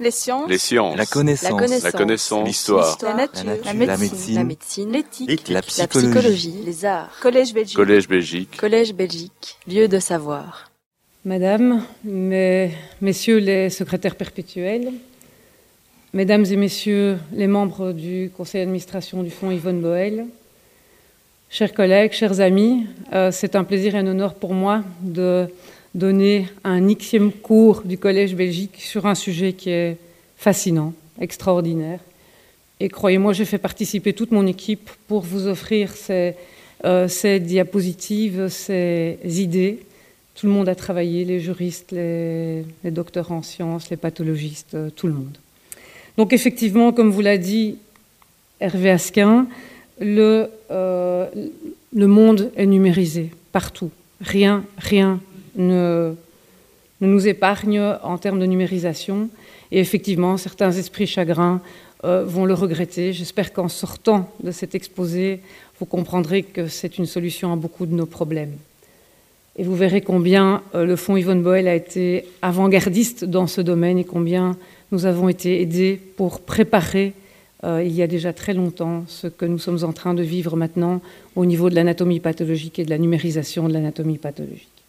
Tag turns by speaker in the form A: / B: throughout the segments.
A: Les sciences.
B: Les sciences.
C: La connaissance.
D: La.
B: La. L'histoire.
A: La nature.
C: La nature.
D: La
C: La
D: médecine. La.
A: L'éthique.
C: La
D: La
C: psychologie.
D: psychologie. Les arts.
A: Collège Belgique.
B: Collège Belgique.
D: Collège Belgique. Lieu de savoir.
E: Madame, mes- Messieurs les secrétaires perpétuels, Mesdames et Messieurs les membres du conseil d'administration du Fonds Yvonne Boel, chers collègues, chers amis, euh, c'est un plaisir et un honneur pour moi de donner un xième cours du Collège Belgique sur un sujet qui est fascinant, extraordinaire. Et croyez-moi, j'ai fait participer toute mon équipe pour vous offrir ces, euh, diapositives, ces idées. Tout le monde a travaillé, les juristes, les, les docteurs en sciences, les pathologistes, euh, tout le monde. Donc effectivement, comme vous l'a dit Hervé Asquin, le, euh, le monde est numérisé partout. Rien, rien ne, nous épargne en termes de numérisation. Et effectivement, certains esprits chagrins euh, vont le regretter. J'espère qu'en sortant de cet exposé, vous comprendrez que c'est une solution à beaucoup de nos problèmes. Et vous verrez combien euh, le Fonds Yvonne Boel a été avant-gardiste dans ce domaine et combien nous avons été aidés pour préparer, euh, il y a déjà très longtemps, ce que nous sommes en train de vivre maintenant au niveau de l'anatomie pathologique et de la numérisation de l'anatomie pathologique.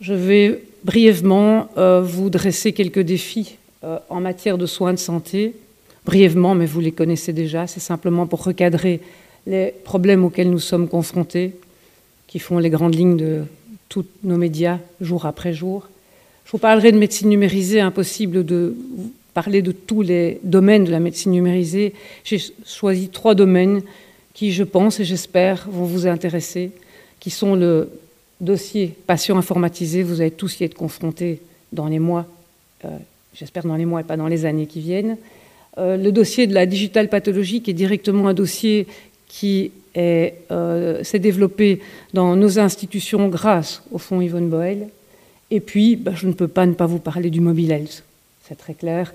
E: Je vais brièvement euh, vous dresser quelques défis euh, en matière de soins de santé. Brièvement, mais vous les connaissez déjà, c'est simplement pour recadrer les problèmes auxquels nous sommes confrontés, qui font les grandes lignes de tous nos médias jour après jour. Je vous parlerai de médecine numérisée, impossible de parler de tous les domaines de la médecine numérisée. J'ai choisi trois domaines qui, je pense et j'espère, vont vous intéresser, qui sont le dossier patient informatisé. Vous allez tous y être confrontés dans les mois, euh, j'espère dans les mois et pas dans les années qui viennent. Euh, le dossier de la digitale pathologie, qui est directement un dossier qui s'est euh, développé dans nos institutions grâce au fonds Yvonne Boel. Et puis, bah, je ne peux pas ne pas vous parler du mobile health, c'est très clair.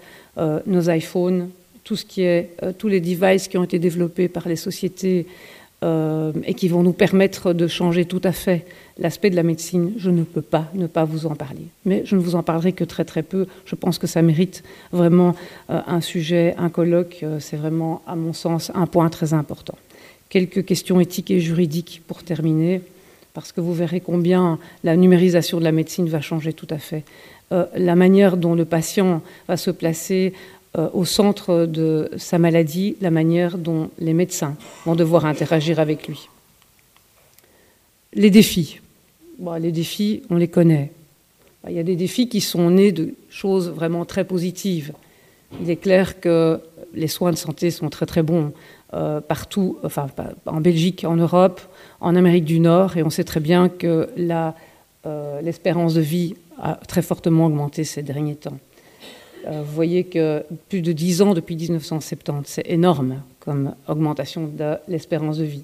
E: Nos iPhones, tout ce qui est, tous les devices qui ont été développés par les sociétés et qui vont nous permettre de changer tout à fait l'aspect de la médecine, je ne peux pas ne pas vous en parler. Mais je ne vous en parlerai que très très peu. Je pense que ça mérite vraiment euh, un sujet, un colloque. Euh, c'est vraiment, à mon sens, un point très important. Quelques questions éthiques et juridiques pour terminer parce que vous verrez combien la numérisation de la médecine va changer tout à fait. Euh, la manière dont le patient va se placer au centre de sa maladie, la manière dont les médecins vont devoir interagir avec lui. Les défis. Bon, les défis, on les connaît. Il y a des défis qui sont nés de choses vraiment très positives. Il est clair que les soins de santé sont très très bons euh, partout, enfin en Belgique, en Europe, en Amérique du Nord, et on sait très bien que l'espérance euh, de vie a très fortement augmenté ces derniers temps. Euh, vous voyez que plus de 10 ans depuis 1970, c'est énorme comme augmentation de l'espérance de vie.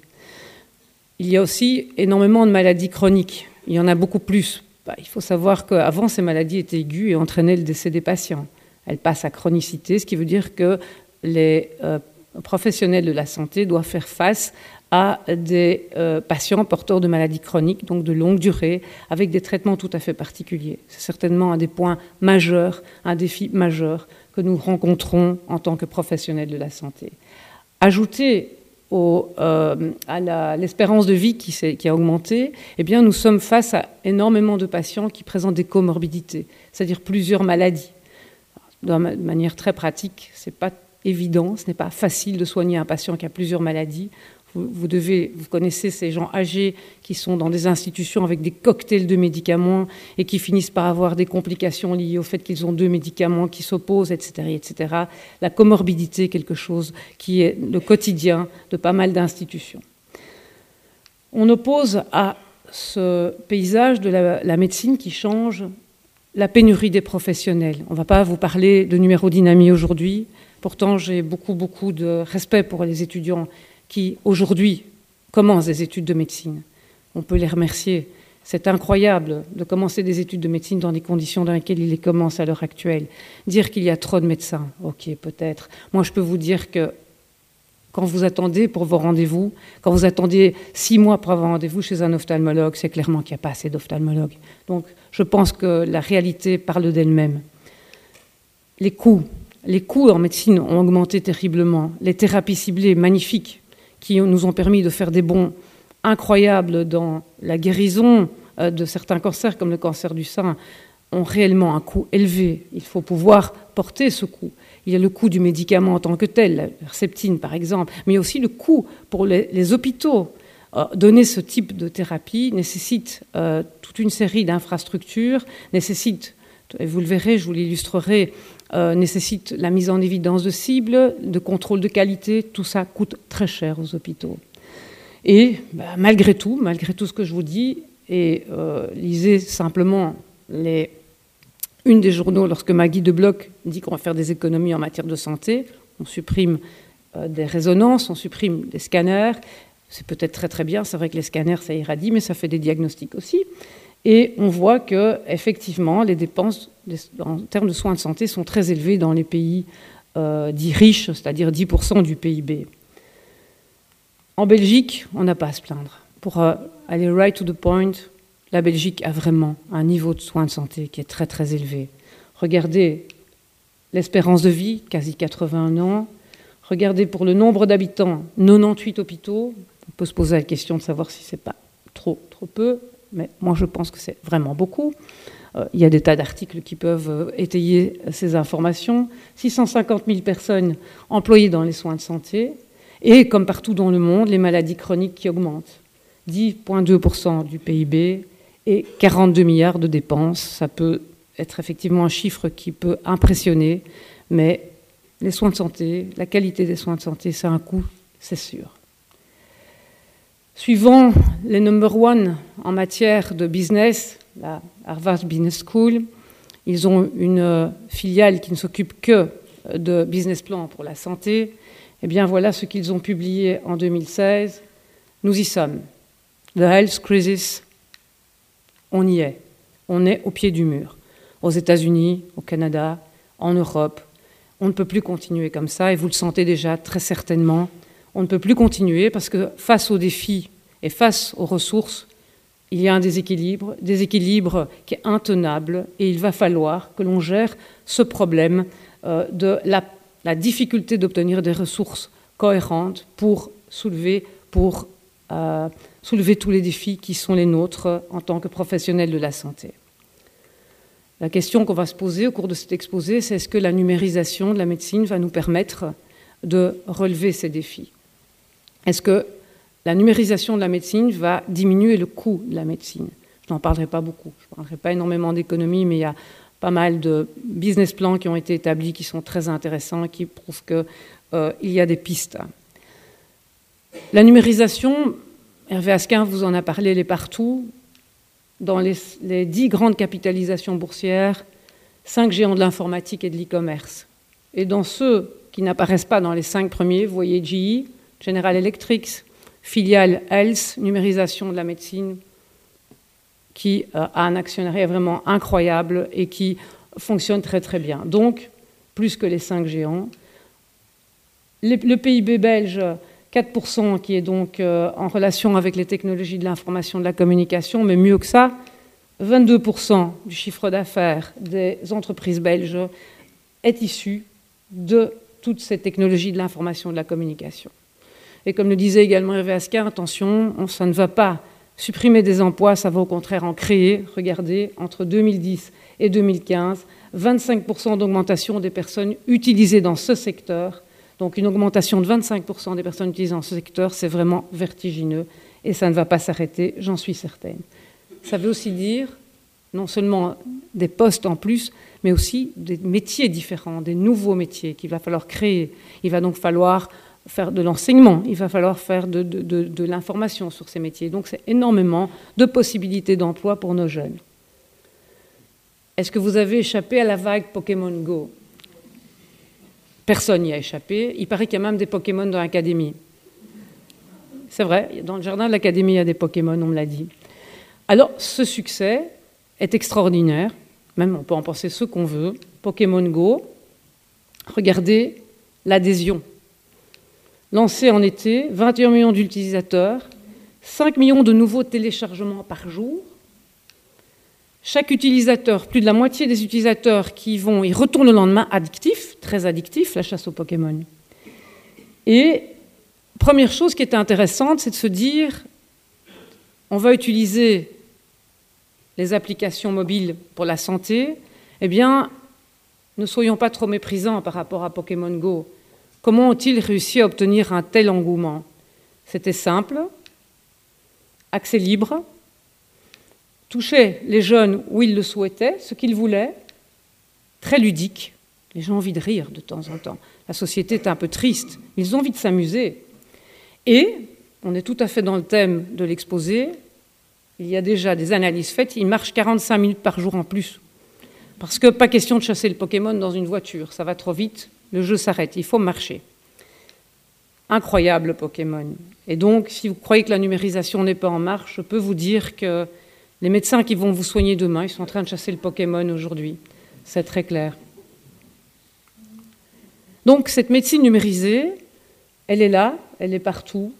E: Il y a aussi énormément de maladies chroniques. Il y en a beaucoup plus. Bah, il faut savoir qu'avant, ces maladies étaient aiguës et entraînaient le décès des patients. Elles passent à chronicité, ce qui veut dire que les euh, professionnels de la santé doivent faire face à des euh, patients porteurs de maladies chroniques, donc de longue durée, avec des traitements tout à fait particuliers. C'est certainement un des points majeurs, un défi majeur que nous rencontrons en tant que professionnels de la santé. Ajouter euh, à l'espérance de vie qui, a augmenté, eh nous sommes face à énormément de patients qui présentent des comorbidités, c'est-à-dire plusieurs maladies. De manière très pratique, c'est pas évident, ce n'est pas facile de soigner un patient qui a plusieurs maladies. Vous, connaissez ces gens âgés qui sont dans des institutions avec des cocktails de médicaments et qui finissent par avoir des complications liées au fait qu'ils ont deux médicaments qui s'opposent, etc., etc. La comorbidité est quelque chose qui est le quotidien de pas mal d'institutions. On oppose à ce paysage de la, la médecine qui change la pénurie des professionnels. On ne va pas vous parler de numérodynamie aujourd'hui. Pourtant, j'ai beaucoup, beaucoup de respect pour les étudiants qui, aujourd'hui, commencent des études de médecine. On peut les remercier. C'est incroyable de commencer des études de médecine dans des conditions dans lesquelles ils les commencent à l'heure actuelle. Dire qu'il y a trop de médecins, ok, peut-être. Moi, je peux vous dire que quand vous attendez pour vos rendez-vous, quand vous attendez six mois pour avoir rendez-vous chez un ophtalmologue, c'est clairement qu'il n'y a pas assez d'ophtalmologues. Donc, je pense que la réalité parle d'elle-même. les coûts. Les coûts en médecine ont augmenté terriblement. Les thérapies ciblées magnifiques qui nous ont permis de faire des bons incroyables dans la guérison euh, de certains cancers comme le cancer du sein ont réellement un coût élevé. Il faut pouvoir porter ce coût. Il y a le coût du médicament en tant que tel, la herceptine par exemple, mais il y a aussi le coût pour les, hôpitaux. Euh, donner ce type de thérapie nécessite euh, toute une série d'infrastructures, nécessite, et vous le verrez, je vous l'illustrerai, euh, nécessite la mise en évidence de cibles, de contrôle de qualité, tout ça coûte très cher aux hôpitaux. Et bah, malgré tout, malgré tout ce que je vous dis, et lisez simplement les une des journaux, lorsque Maggie de Bloch dit qu'on va faire des économies en matière de santé, on supprime euh, des résonances, on supprime des scanners. C'est peut-être très très bien, c'est vrai que les scanners ça irradie, mais ça fait des diagnostics aussi. Et on voit que effectivement les dépenses en termes de soins de santé sont très élevées dans les pays euh, dits riches, c'est-à-dire 10% du PIB. En Belgique, on n'a pas à se plaindre. Pour euh, aller right to the point, la Belgique a vraiment un niveau de soins de santé qui est très très élevé. Regardez l'espérance de vie, quasi 81 ans. Regardez pour le nombre d'habitants, 98 hôpitaux. On peut se poser la question de savoir si c'est pas trop trop peu, mais moi je pense que c'est vraiment beaucoup. Euh, il y a des tas d'articles qui peuvent euh, étayer ces informations. 650 000 personnes employées dans les soins de santé, et comme partout dans le monde, les maladies chroniques qui augmentent. 10,2% du PIB, et 42 milliards de dépenses. Ça peut être effectivement un chiffre qui peut impressionner, mais les soins de santé, la qualité des soins de santé, ça a un coût, c'est sûr. Suivant les number one en matière de business, la Harvard Business School, ils ont une filiale qui ne s'occupe que de business plan pour la santé. Eh bien, voilà ce qu'ils ont publié en 2016. Nous y sommes. The Health Crisis on y est. On est au pied du mur. Aux États-Unis, au Canada, en Europe. On ne peut plus continuer comme ça, et vous le sentez déjà très certainement. On ne peut plus continuer parce que face aux défis et face aux ressources, il y a un déséquilibre, déséquilibre qui est intenable, et il va falloir que l'on gère ce problème euh, de la, difficulté d'obtenir des ressources cohérentes pour euh, soulever tous les défis qui sont les nôtres en tant que professionnels de la santé. La question qu'on va se poser au cours de cet exposé, c'est est-ce que la numérisation de la médecine va nous permettre de relever ces défis? Est-ce que la numérisation de la médecine va diminuer le coût de la médecine Je n'en parlerai pas beaucoup, je ne parlerai pas énormément d'économie, mais il y a pas mal de business plans qui ont été établis qui sont très intéressants et qui prouvent qu'il euh, y a des pistes. La numérisation, Hervé Asquin vous en a parlé, les partout. Dans les, dix grandes capitalisations boursières, cinq géants de l'informatique et de l'e-commerce. Et dans ceux qui n'apparaissent pas dans les cinq premiers, vous voyez GE, General Electric, filiale Health, numérisation de la médecine, qui euh, a un actionnariat vraiment incroyable et qui fonctionne très très bien. Donc, plus que les cinq géants. le PIB belge 4% qui est donc euh, en relation avec les technologies de l'information et de la communication, mais mieux que ça, 22% du chiffre d'affaires des entreprises belges est issu de toutes ces technologies de l'information et de la communication. Et comme le disait également Hervé Ascar, attention, ça ne va pas supprimer des emplois, ça va au contraire en créer. Regardez, entre 2010 et 2015, 25% d'augmentation des personnes utilisées dans ce secteur donc une augmentation de 25% des personnes utilisant ce secteur, c'est vraiment vertigineux et ça ne va pas s'arrêter, j'en suis certaine. Ça veut aussi dire non seulement des postes en plus, mais aussi des métiers différents, des nouveaux métiers qu'il va falloir créer. Il va donc falloir faire de l'enseignement, il va falloir faire de, l'information sur ces métiers. Donc c'est énormément de possibilités d'emploi pour nos jeunes. Est-ce que vous avez échappé à la vague Pokémon Go? Personne n'y a échappé. Il paraît qu'il y a même des Pokémon dans l'académie. C'est vrai, dans le jardin de l'académie, il y a des Pokémon, on me l'a dit. Alors, ce succès est extraordinaire. Même, on peut en penser ce qu'on veut. Pokémon Go, regardez l'adhésion. Lancé en été, 21 millions d'utilisateurs, 5 millions de nouveaux téléchargements par jour. chaque utilisateur, plus de la moitié des utilisateurs qui vont, ils retournent le lendemain addictifs, très addictifs, la chasse aux Pokémon. Et première chose qui était intéressante, c'est de se dire, on va utiliser les applications mobiles pour la santé, eh bien, ne soyons pas trop méprisants par rapport à Pokémon Go. Comment ont-ils réussi à obtenir un tel engouement? C'était simple, accès libre, touchait les jeunes où ils le souhaitaient, ce qu'ils voulaient, très ludique. Les gens ont envie de rire de temps en temps. La société est un peu triste. Ils ont envie de s'amuser. Et, on est tout à fait dans le thème de l'exposé, il y a déjà des analyses faites, il marche 45 minutes par jour en plus. Parce que pas question de chasser le Pokémon dans une voiture, ça va trop vite, le jeu s'arrête, il faut marcher. Incroyable Pokémon. Et donc, si vous croyez que la numérisation n'est pas en marche, je peux vous dire que les médecins qui vont vous soigner demain, ils sont en train de chasser le Pokémon aujourd'hui. C'est très clair. Donc cette médecine numérisée, elle est là, elle est partout,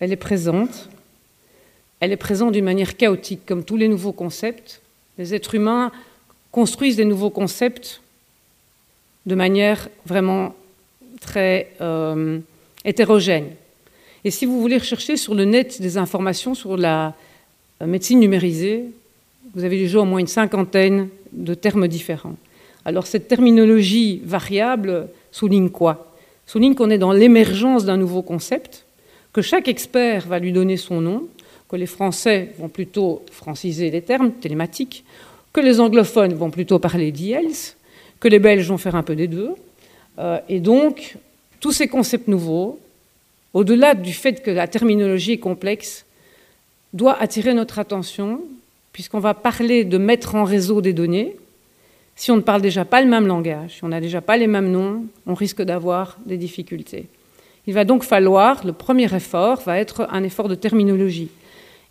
E: elle est présente. Elle est présente d'une manière chaotique, comme tous les nouveaux concepts. Les êtres humains construisent des nouveaux concepts de manière vraiment très euh, hétérogène. Et si vous voulez rechercher sur le net des informations sur la euh, médecine numérisée, vous avez déjà au moins une cinquantaine de termes différents. Alors cette terminologie variable souligne quoi? Souligne qu'on est dans l'émergence d'un nouveau concept, que chaque expert va lui donner son nom, que les Français vont plutôt franciser les termes télématiques, que les anglophones vont plutôt parler d'IELTS, que les Belges vont faire un peu des deux. Euh, et donc, tous ces concepts nouveaux, au-delà du fait que la terminologie est complexe, doit attirer notre attention, puisqu'on va parler de mettre en réseau des données. Si on ne parle déjà pas le même langage, si on n'a déjà pas les mêmes noms, on risque d'avoir des difficultés. Il va donc falloir, le premier effort va être un effort de terminologie.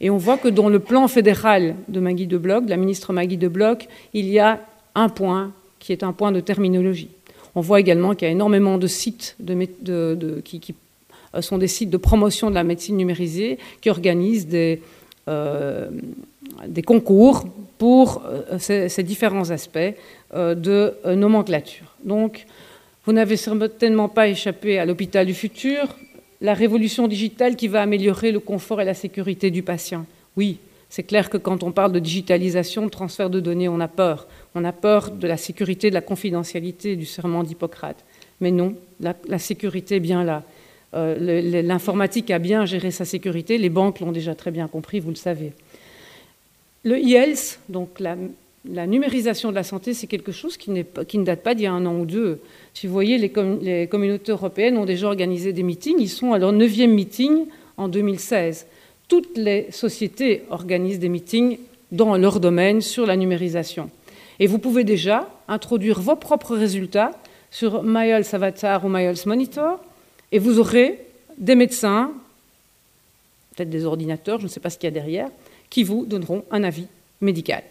E: Et on voit que dans le plan fédéral de Maggie de Bloch, de la ministre Maggie de Bloch, il y a un point qui est un point de terminologie. On voit également qu'il y a énormément de sites qui, euh, sont des sites de promotion de la médecine numérisée qui organisent des, euh, concours pour euh, ces, différents aspects de nomenclature. Donc, vous n'avez certainement pas échappé à l'hôpital du futur, la révolution digitale qui va améliorer le confort et la sécurité du patient. Oui, c'est clair que quand on parle de digitalisation, de transfert de données, on a peur. On a peur de la sécurité, de la confidentialité du serment d'Hippocrate. Mais non, la, sécurité est bien là. Euh, l'informatique a bien géré sa sécurité, les banques l'ont déjà très bien compris, vous le savez. Le IELS, donc la, numérisation de la santé, c'est quelque chose qui, ne date pas d'il y a un an ou deux. Si vous voyez, les, les, communautés européennes ont déjà organisé des meetings, ils sont à leur neuvième meeting en 2016. Toutes les sociétés organisent des meetings dans leur domaine sur la numérisation. Et vous pouvez déjà introduire vos propres résultats sur MyHealth Avatar ou MyHealth Monitor, et vous aurez des médecins, peut-être des ordinateurs, je ne sais pas ce qu'il y a derrière, qui vous donneront un avis médical.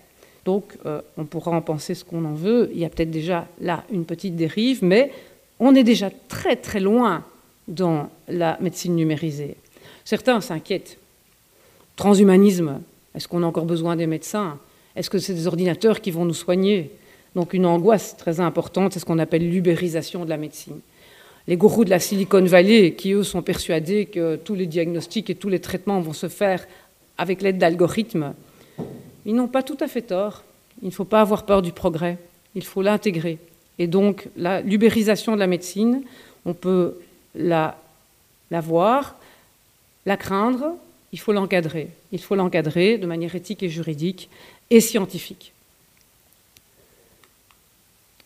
E: Donc, euh, on pourra en penser ce qu'on en veut. Il y a peut-être déjà là une petite dérive, mais on est déjà très très loin dans la médecine numérisée. Certains s'inquiètent. Transhumanisme, est-ce qu'on a encore besoin des médecins? Est-ce que c'est des ordinateurs qui vont nous soigner? Donc une angoisse très importante, c'est ce qu'on appelle l'ubérisation de la médecine les gourous de la Silicon Valley, qui eux sont persuadés que tous les diagnostics et tous les traitements vont se faire avec l'aide d'algorithmes, ils n'ont pas tout à fait tort. Il ne faut pas avoir peur du progrès, il faut l'intégrer. Et donc, l'ubérisation de la médecine, on peut la, la voir, la craindre, il faut l'encadrer. Il faut l'encadrer de manière éthique et juridique et scientifique.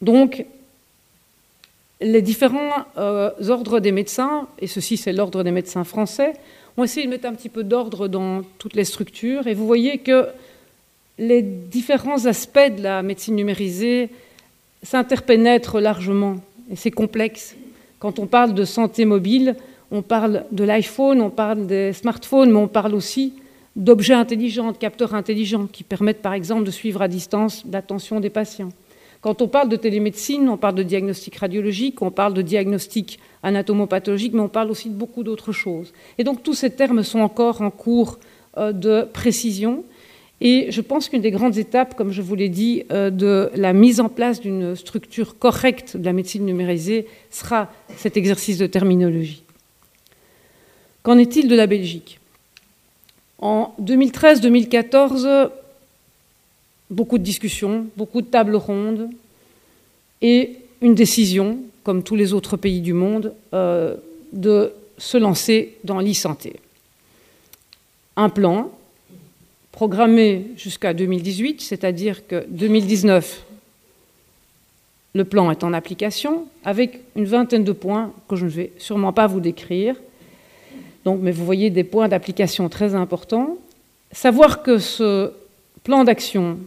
E: Donc, les différents euh, ordres des médecins, et ceci c'est l'ordre des médecins français, ont essayé de mettre un petit peu d'ordre dans toutes les structures, et vous voyez que les différents aspects de la médecine numérisée s'interpénètrent largement, et c'est complexe. Quand on parle de santé mobile, on parle de l'iPhone, on parle des smartphones, mais on parle aussi d'objets intelligents, de capteurs intelligents qui permettent par exemple de suivre à distance l'attention des patients. Quand on parle de télémédecine, on parle de diagnostic radiologique, on parle de diagnostic anatomopathologique, mais on parle aussi de beaucoup d'autres choses. Et donc tous ces termes sont encore en cours euh, de précision. Et je pense qu'une des grandes étapes, comme je vous l'ai dit, euh, de la mise en place d'une structure correcte de la médecine numérisée sera cet exercice de terminologie. Qu'en est-il de la Belgique? En 2013-2014, beaucoup de discussions, beaucoup de tables rondes et une décision, comme tous les autres pays du monde, euh, de se lancer dans l'e-santé. Un plan programmé jusqu'à 2018, c'est-à-dire que 2019, le plan est en application, avec une vingtaine de points que je ne vais sûrement pas vous décrire. Donc, mais vous voyez des points d'application très importants. Savoir que ce plan d'action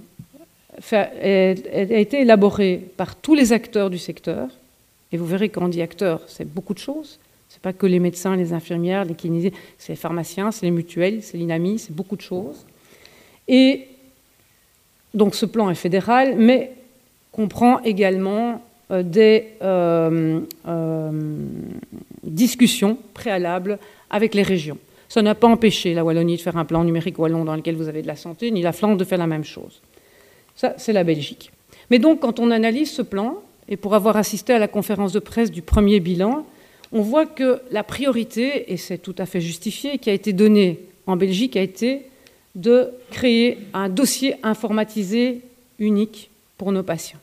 E: a été élaboré par tous les acteurs du secteur, et vous verrez quand dit acteurs, c'est beaucoup de choses. Ce n'est pas que les médecins, les infirmières, les kinésistes, c'est les pharmaciens, c'est les mutuelles, c'est l'INAMI, c'est beaucoup de choses. Et donc ce plan est fédéral, mais comprend également euh, des euh, euh, discussions préalables avec les régions. Ça n'a pas empêché la Wallonie de faire un plan numérique wallon dans lequel vous avez de la santé, ni la Flandre de faire la même chose. Ça, c'est la Belgique. Mais donc, quand on analyse ce plan, et pour avoir assisté à la conférence de presse du premier bilan, on voit que la priorité, et c'est tout à fait justifié, qui a été donnée en Belgique a été de créer un dossier informatisé unique pour nos patients.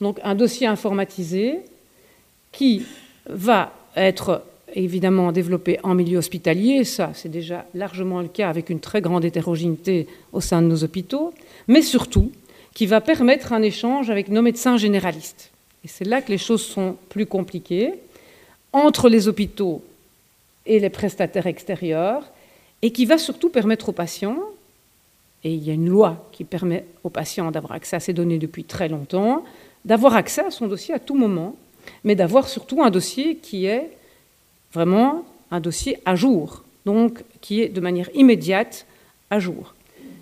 E: Donc un dossier informatisé qui va être évidemment développé en milieu hospitalier, ça c'est déjà largement le cas avec une très grande hétérogénéité au sein de nos hôpitaux, mais surtout qui va permettre un échange avec nos médecins généralistes. Et c'est là que les choses sont plus compliquées, entre les hôpitaux et les prestataires extérieurs, et qui va surtout permettre aux patients, et il y a une loi qui permet aux patients d'avoir accès à ces données depuis très longtemps, d'avoir accès à son dossier à tout moment, mais d'avoir surtout un dossier qui est vraiment un dossier à jour, donc qui est de manière immédiate à jour.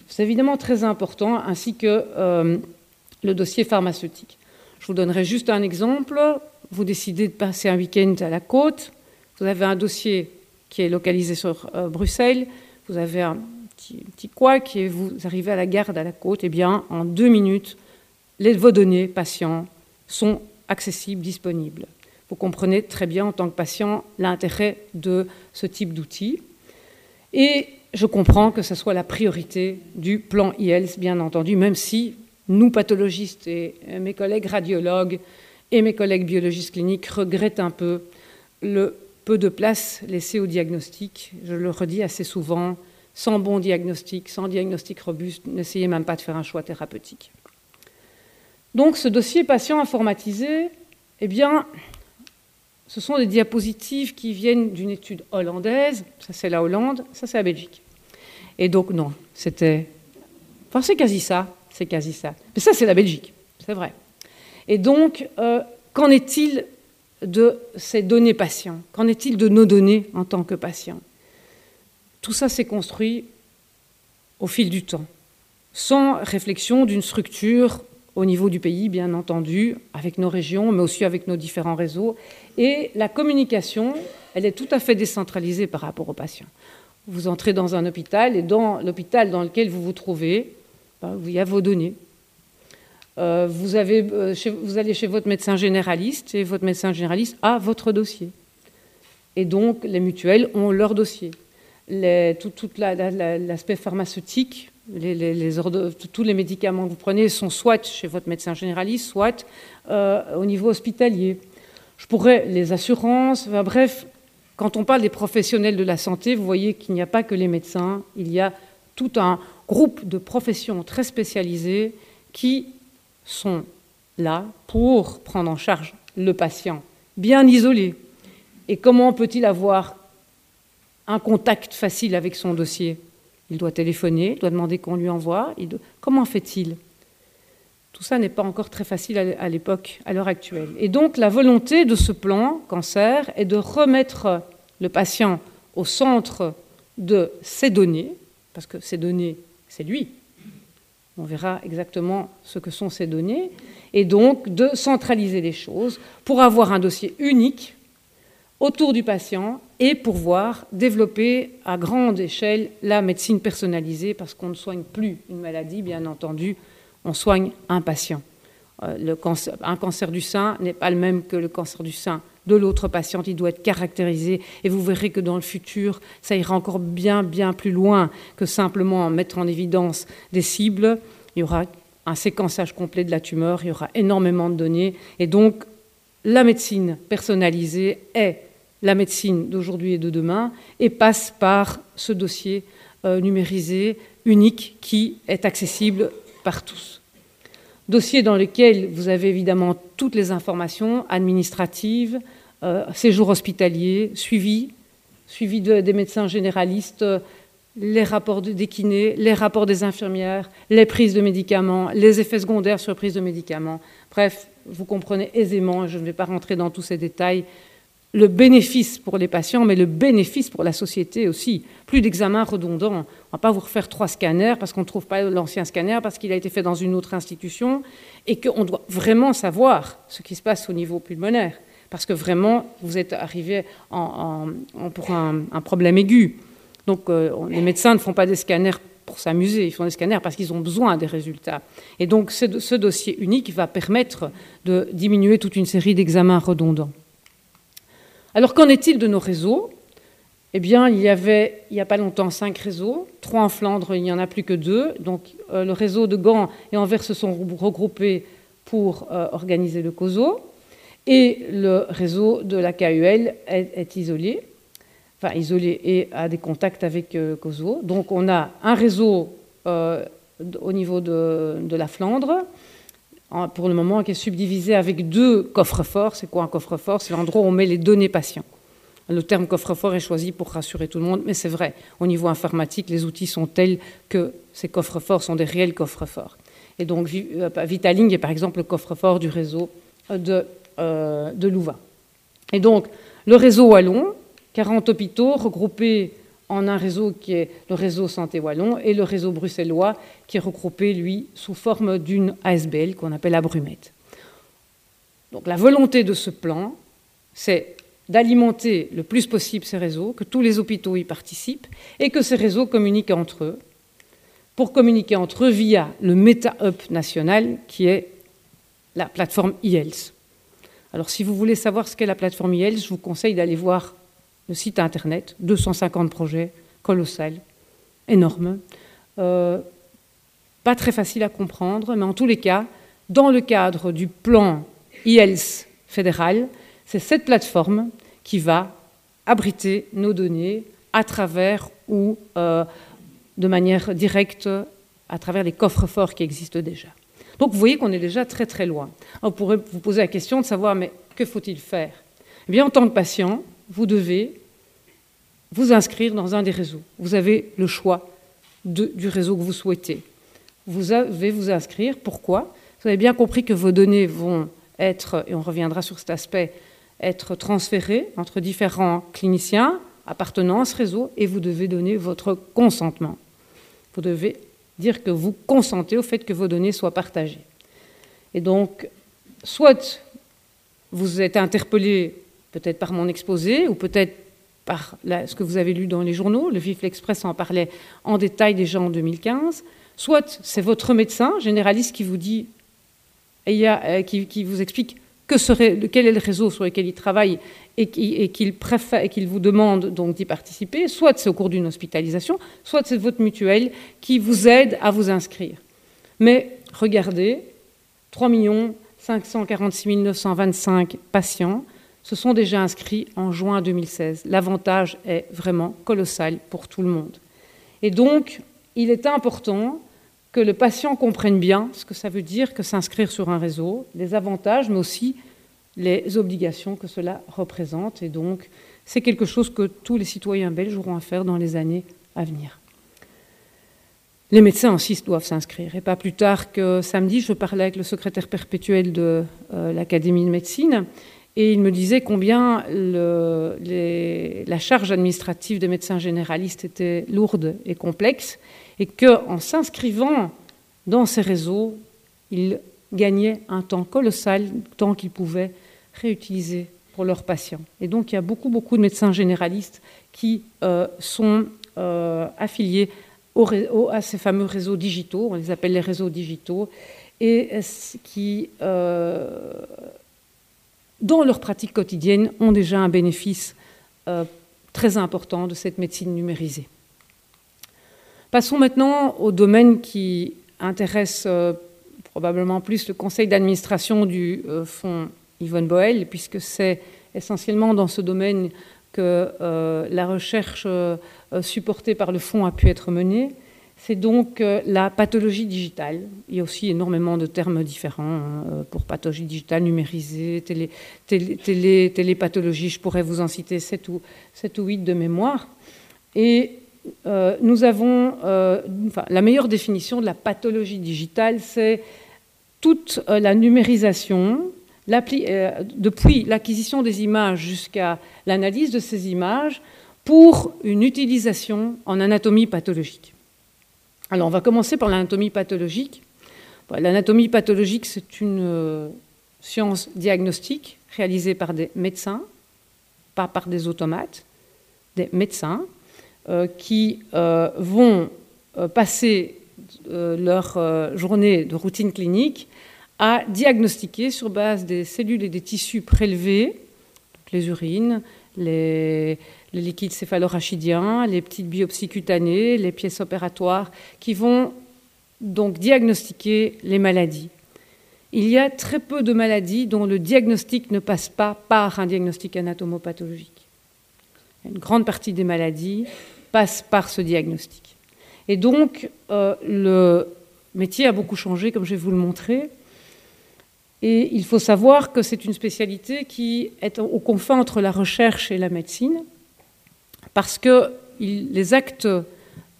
E: C'est évidemment très important, ainsi que euh, le dossier pharmaceutique. Je vous donnerai juste un exemple. Vous décidez de passer un week-end à la côte, vous avez un dossier qui est localisé sur euh, Bruxelles. Vous avez un petit, petit couac et vous arrivez à la garde à la côte. Eh bien, en deux minutes, les, vos données patients sont accessibles, disponibles. Vous comprenez très bien en tant que patient l'intérêt de ce type d'outil. Et je comprends que ce soit la priorité du plan IELS, bien entendu, même si nous, pathologistes et mes collègues radiologues et mes collègues biologistes cliniques regrettent un peu le peu de place laissée au diagnostic. Je le redis assez souvent, sans bon diagnostic, sans diagnostic robuste, n'essayez même pas de faire un choix thérapeutique. Donc ce dossier patient informatisé, eh bien, ce sont des diapositives qui viennent d'une étude hollandaise, ça c'est la Hollande, ça c'est la Belgique. Et donc non, c'était... Enfin c'est quasi ça, c'est quasi ça. Mais ça c'est la Belgique, c'est vrai. Et donc, euh, qu'en est-il de ces données patients? Qu'en est-il de nos données en tant que patients? Tout ça s'est construit au fil du temps, sans réflexion d'une structure au niveau du pays, bien entendu, avec nos régions, mais aussi avec nos différents réseaux. Et la communication, elle est tout à fait décentralisée par rapport aux patients. Vous entrez dans un hôpital et dans l'hôpital dans lequel vous vous trouvez, ben, il y a vos données. Euh, euh, vous, allez chez votre médecin généraliste et votre médecin généraliste a votre dossier. Et donc, les mutuelles ont leur dossier. Tout, l'aspect pharmaceutique, tous les médicaments que vous prenez sont soit chez votre médecin généraliste, soit euh, au niveau hospitalier. Je pourrais, les assurances, bref, quand on parle des professionnels de la santé, vous voyez qu'il n'y a pas que les médecins, il y a tout un groupe de professions très spécialisées qui sont là pour prendre en charge le patient, bien isolé. Et comment peut-il avoir un contact facile avec son dossier? Il doit téléphoner, il doit demander qu'on lui envoie. Comment fait-il? Tout ça n'est pas encore très facile à l'époque, à l'heure actuelle. Et donc la volonté de ce plan cancer est de remettre le patient au centre de ses données, parce que ces données, c'est lui, on verra exactement ce que sont ces données, et donc de centraliser les choses pour avoir un dossier unique autour du patient et pouvoir développer à grande échelle la médecine personnalisée parce qu'on ne soigne plus une maladie, bien entendu, on soigne un patient. Euh, un cancer du sein n'est pas le même que le cancer du sein de l'autre patient, il doit être caractérisé et vous verrez que dans le futur, ça ira encore bien, bien plus loin que simplement mettre en évidence des cibles. Il y aura un séquençage complet de la tumeur, il y aura énormément de données et donc la médecine personnalisée est la médecine d'aujourd'hui et de demain et passe par ce dossier euh, numérisé unique qui est accessible par tous. Dossier dans lequel vous avez évidemment toutes les informations administratives, euh, séjour hospitalier, suivi, suivi des médecins généralistes, les rapports des kinés, les rapports des infirmières, les prises de médicaments, les effets secondaires sur prise de médicaments. Bref, vous comprenez aisément, je ne vais pas rentrer dans tous ces détails, le bénéfice pour les patients, mais le bénéfice pour la société aussi. Plus d'examens redondants. On ne va pas vous refaire trois scanners parce qu'on ne trouve pas l'ancien scanner, parce qu'il a été fait dans une autre institution, et qu'on doit vraiment savoir ce qui se passe au niveau pulmonaire, parce que vraiment, vous êtes arrivé pour un, problème aigu. Donc, euh, les médecins ne font pas des scanners pour s'amuser, ils font des scanners parce qu'ils ont besoin des résultats. Et donc, ce dossier unique va permettre de diminuer toute une série d'examens redondants. Alors qu'en est-il de nos réseaux? Eh bien, il y avait il n'y a pas longtemps cinq réseaux, trois en Flandre, il n'y en a plus que deux. Donc euh, le réseau de Gand et Anvers se sont regroupés pour euh, organiser le COSO. Et le réseau de la KUL est, isolé, enfin isolé et a des contacts avec euh, COSO. Donc on a un réseau au niveau de la Flandre, pour le moment, qui est subdivisé avec deux coffres-forts. C'est quoi un coffre-fort? C'est l'endroit où on met les données patients. Le terme coffre-fort est choisi pour rassurer tout le monde, mais c'est vrai. Au niveau informatique, les outils sont tels que ces coffres-forts sont des réels coffres-forts. Et donc, euh, Vitaling est par exemple le coffre-fort du réseau de, euh, de Louvain. Et donc, le réseau Wallon, 40 hôpitaux regroupés en un réseau qui est le réseau Santé Wallon et le réseau bruxellois qui est regroupé, lui, sous forme d'une ASBL qu'on appelle Abrumette. Donc la volonté de ce plan, c'est d'alimenter le plus possible ces réseaux, que tous les hôpitaux y participent et que ces réseaux communiquent entre eux, pour communiquer entre eux via le Meta-Up national qui est la plateforme e-health. Alors si vous voulez savoir ce qu'est la plateforme e-health, je vous conseille d'aller voir le site internet, 250 projets, colossal, énorme. Euh, pas très facile à comprendre, mais en tous les cas, dans le cadre du plan e fédéral, c'est cette plateforme qui va abriter nos données à travers ou euh, de manière directe à travers les coffres forts qui existent déjà. Donc vous voyez qu'on est déjà très très loin. on pourrait vous poser la question de savoir mais que faut-il faire? Eh bien en tant que patient, vous devez vous inscrire dans un des réseaux. Vous avez le choix du réseau que vous souhaitez. Vous avez vous inscrire. Pourquoi? Vous avez bien compris que vos données vont être, et on reviendra sur cet aspect, être transférées entre différents cliniciens appartenant à ce réseau et vous devez donner votre consentement. Vous devez dire que vous consentez au fait que vos données soient partagées. Et donc, soit vous êtes interpellé peut-être par mon exposé, ou peut-être par ce que vous avez lu dans les journaux, le Vif l'Express en parlait en détail déjà en 2015, soit c'est votre médecin généraliste qui vous dit, euh, qui, vous explique quel est le réseau sur lequel il travaille et, qu'il et qu'il vous demande donc d'y participer, soit c'est au cours d'une hospitalisation, soit c'est votre mutuelle qui vous aide à vous inscrire. Mais regardez, 3 546 925 patients, se sont déjà inscrits en juin 2016. L'avantage est vraiment colossal pour tout le monde. Et donc, il est important que le patient comprenne bien ce que ça veut dire que s'inscrire sur un réseau, les avantages, mais aussi les obligations que cela représente. Et donc, c'est quelque chose que tous les citoyens belges auront à faire dans les années à venir. Les médecins aussi doivent s'inscrire. Et pas plus tard que samedi, je parlais avec le secrétaire perpétuel de euh, l'Académie de médecine et il me disait combien la charge administrative des médecins généralistes était lourde et complexe, et qu'en s'inscrivant dans ces réseaux, il gagnait un temps colossal, temps qu'il pouvait réutiliser pour leurs patients. Et donc il y a beaucoup, beaucoup de médecins généralistes qui sont affiliés à ces fameux réseaux digitaux, on les appelle les réseaux digitaux, et qui, dans leur pratique quotidienne, ont déjà un bénéfice très important de cette médecine numérisée. Passons maintenant au domaine qui intéresse probablement plus le conseil d'administration du euh, fonds Yvonne Boel, puisque c'est essentiellement dans ce domaine que euh, la recherche euh, supportée par le fonds a pu être menée. C'est donc la pathologie digitale. Il y a aussi énormément de termes différents hein, pour pathologie digitale, numérisée, télé, télé, télépathologie. Je pourrais vous en citer 7 ou, 7 ou 8 de mémoire. Et nous avons, la meilleure définition de la pathologie digitale, c'est toute euh, la numérisation, euh, depuis l'acquisition des images jusqu'à l'analyse de ces images, pour une utilisation en anatomie pathologique. Alors on va commencer par l'anatomie pathologique. L'anatomie pathologique, c'est une euh, science diagnostique réalisée par des médecins, pas par des automates, des médecins qui vont passer leur journée de routine clinique à diagnostiquer sur base des cellules et des tissus prélevés, les urines, les, liquides céphalorachidiens, les petites biopsies cutanées, les pièces opératoires, qui vont donc diagnostiquer les maladies. Il y a très peu de maladies dont le diagnostic ne passe pas par un diagnostic anatomopathologique. Une grande partie des maladies passe par ce diagnostic. Et donc, euh, le métier a beaucoup changé, comme je vais vous le montrer. Et il faut savoir que c'est une spécialité qui est au confin entre la recherche et la médecine, parce que les actes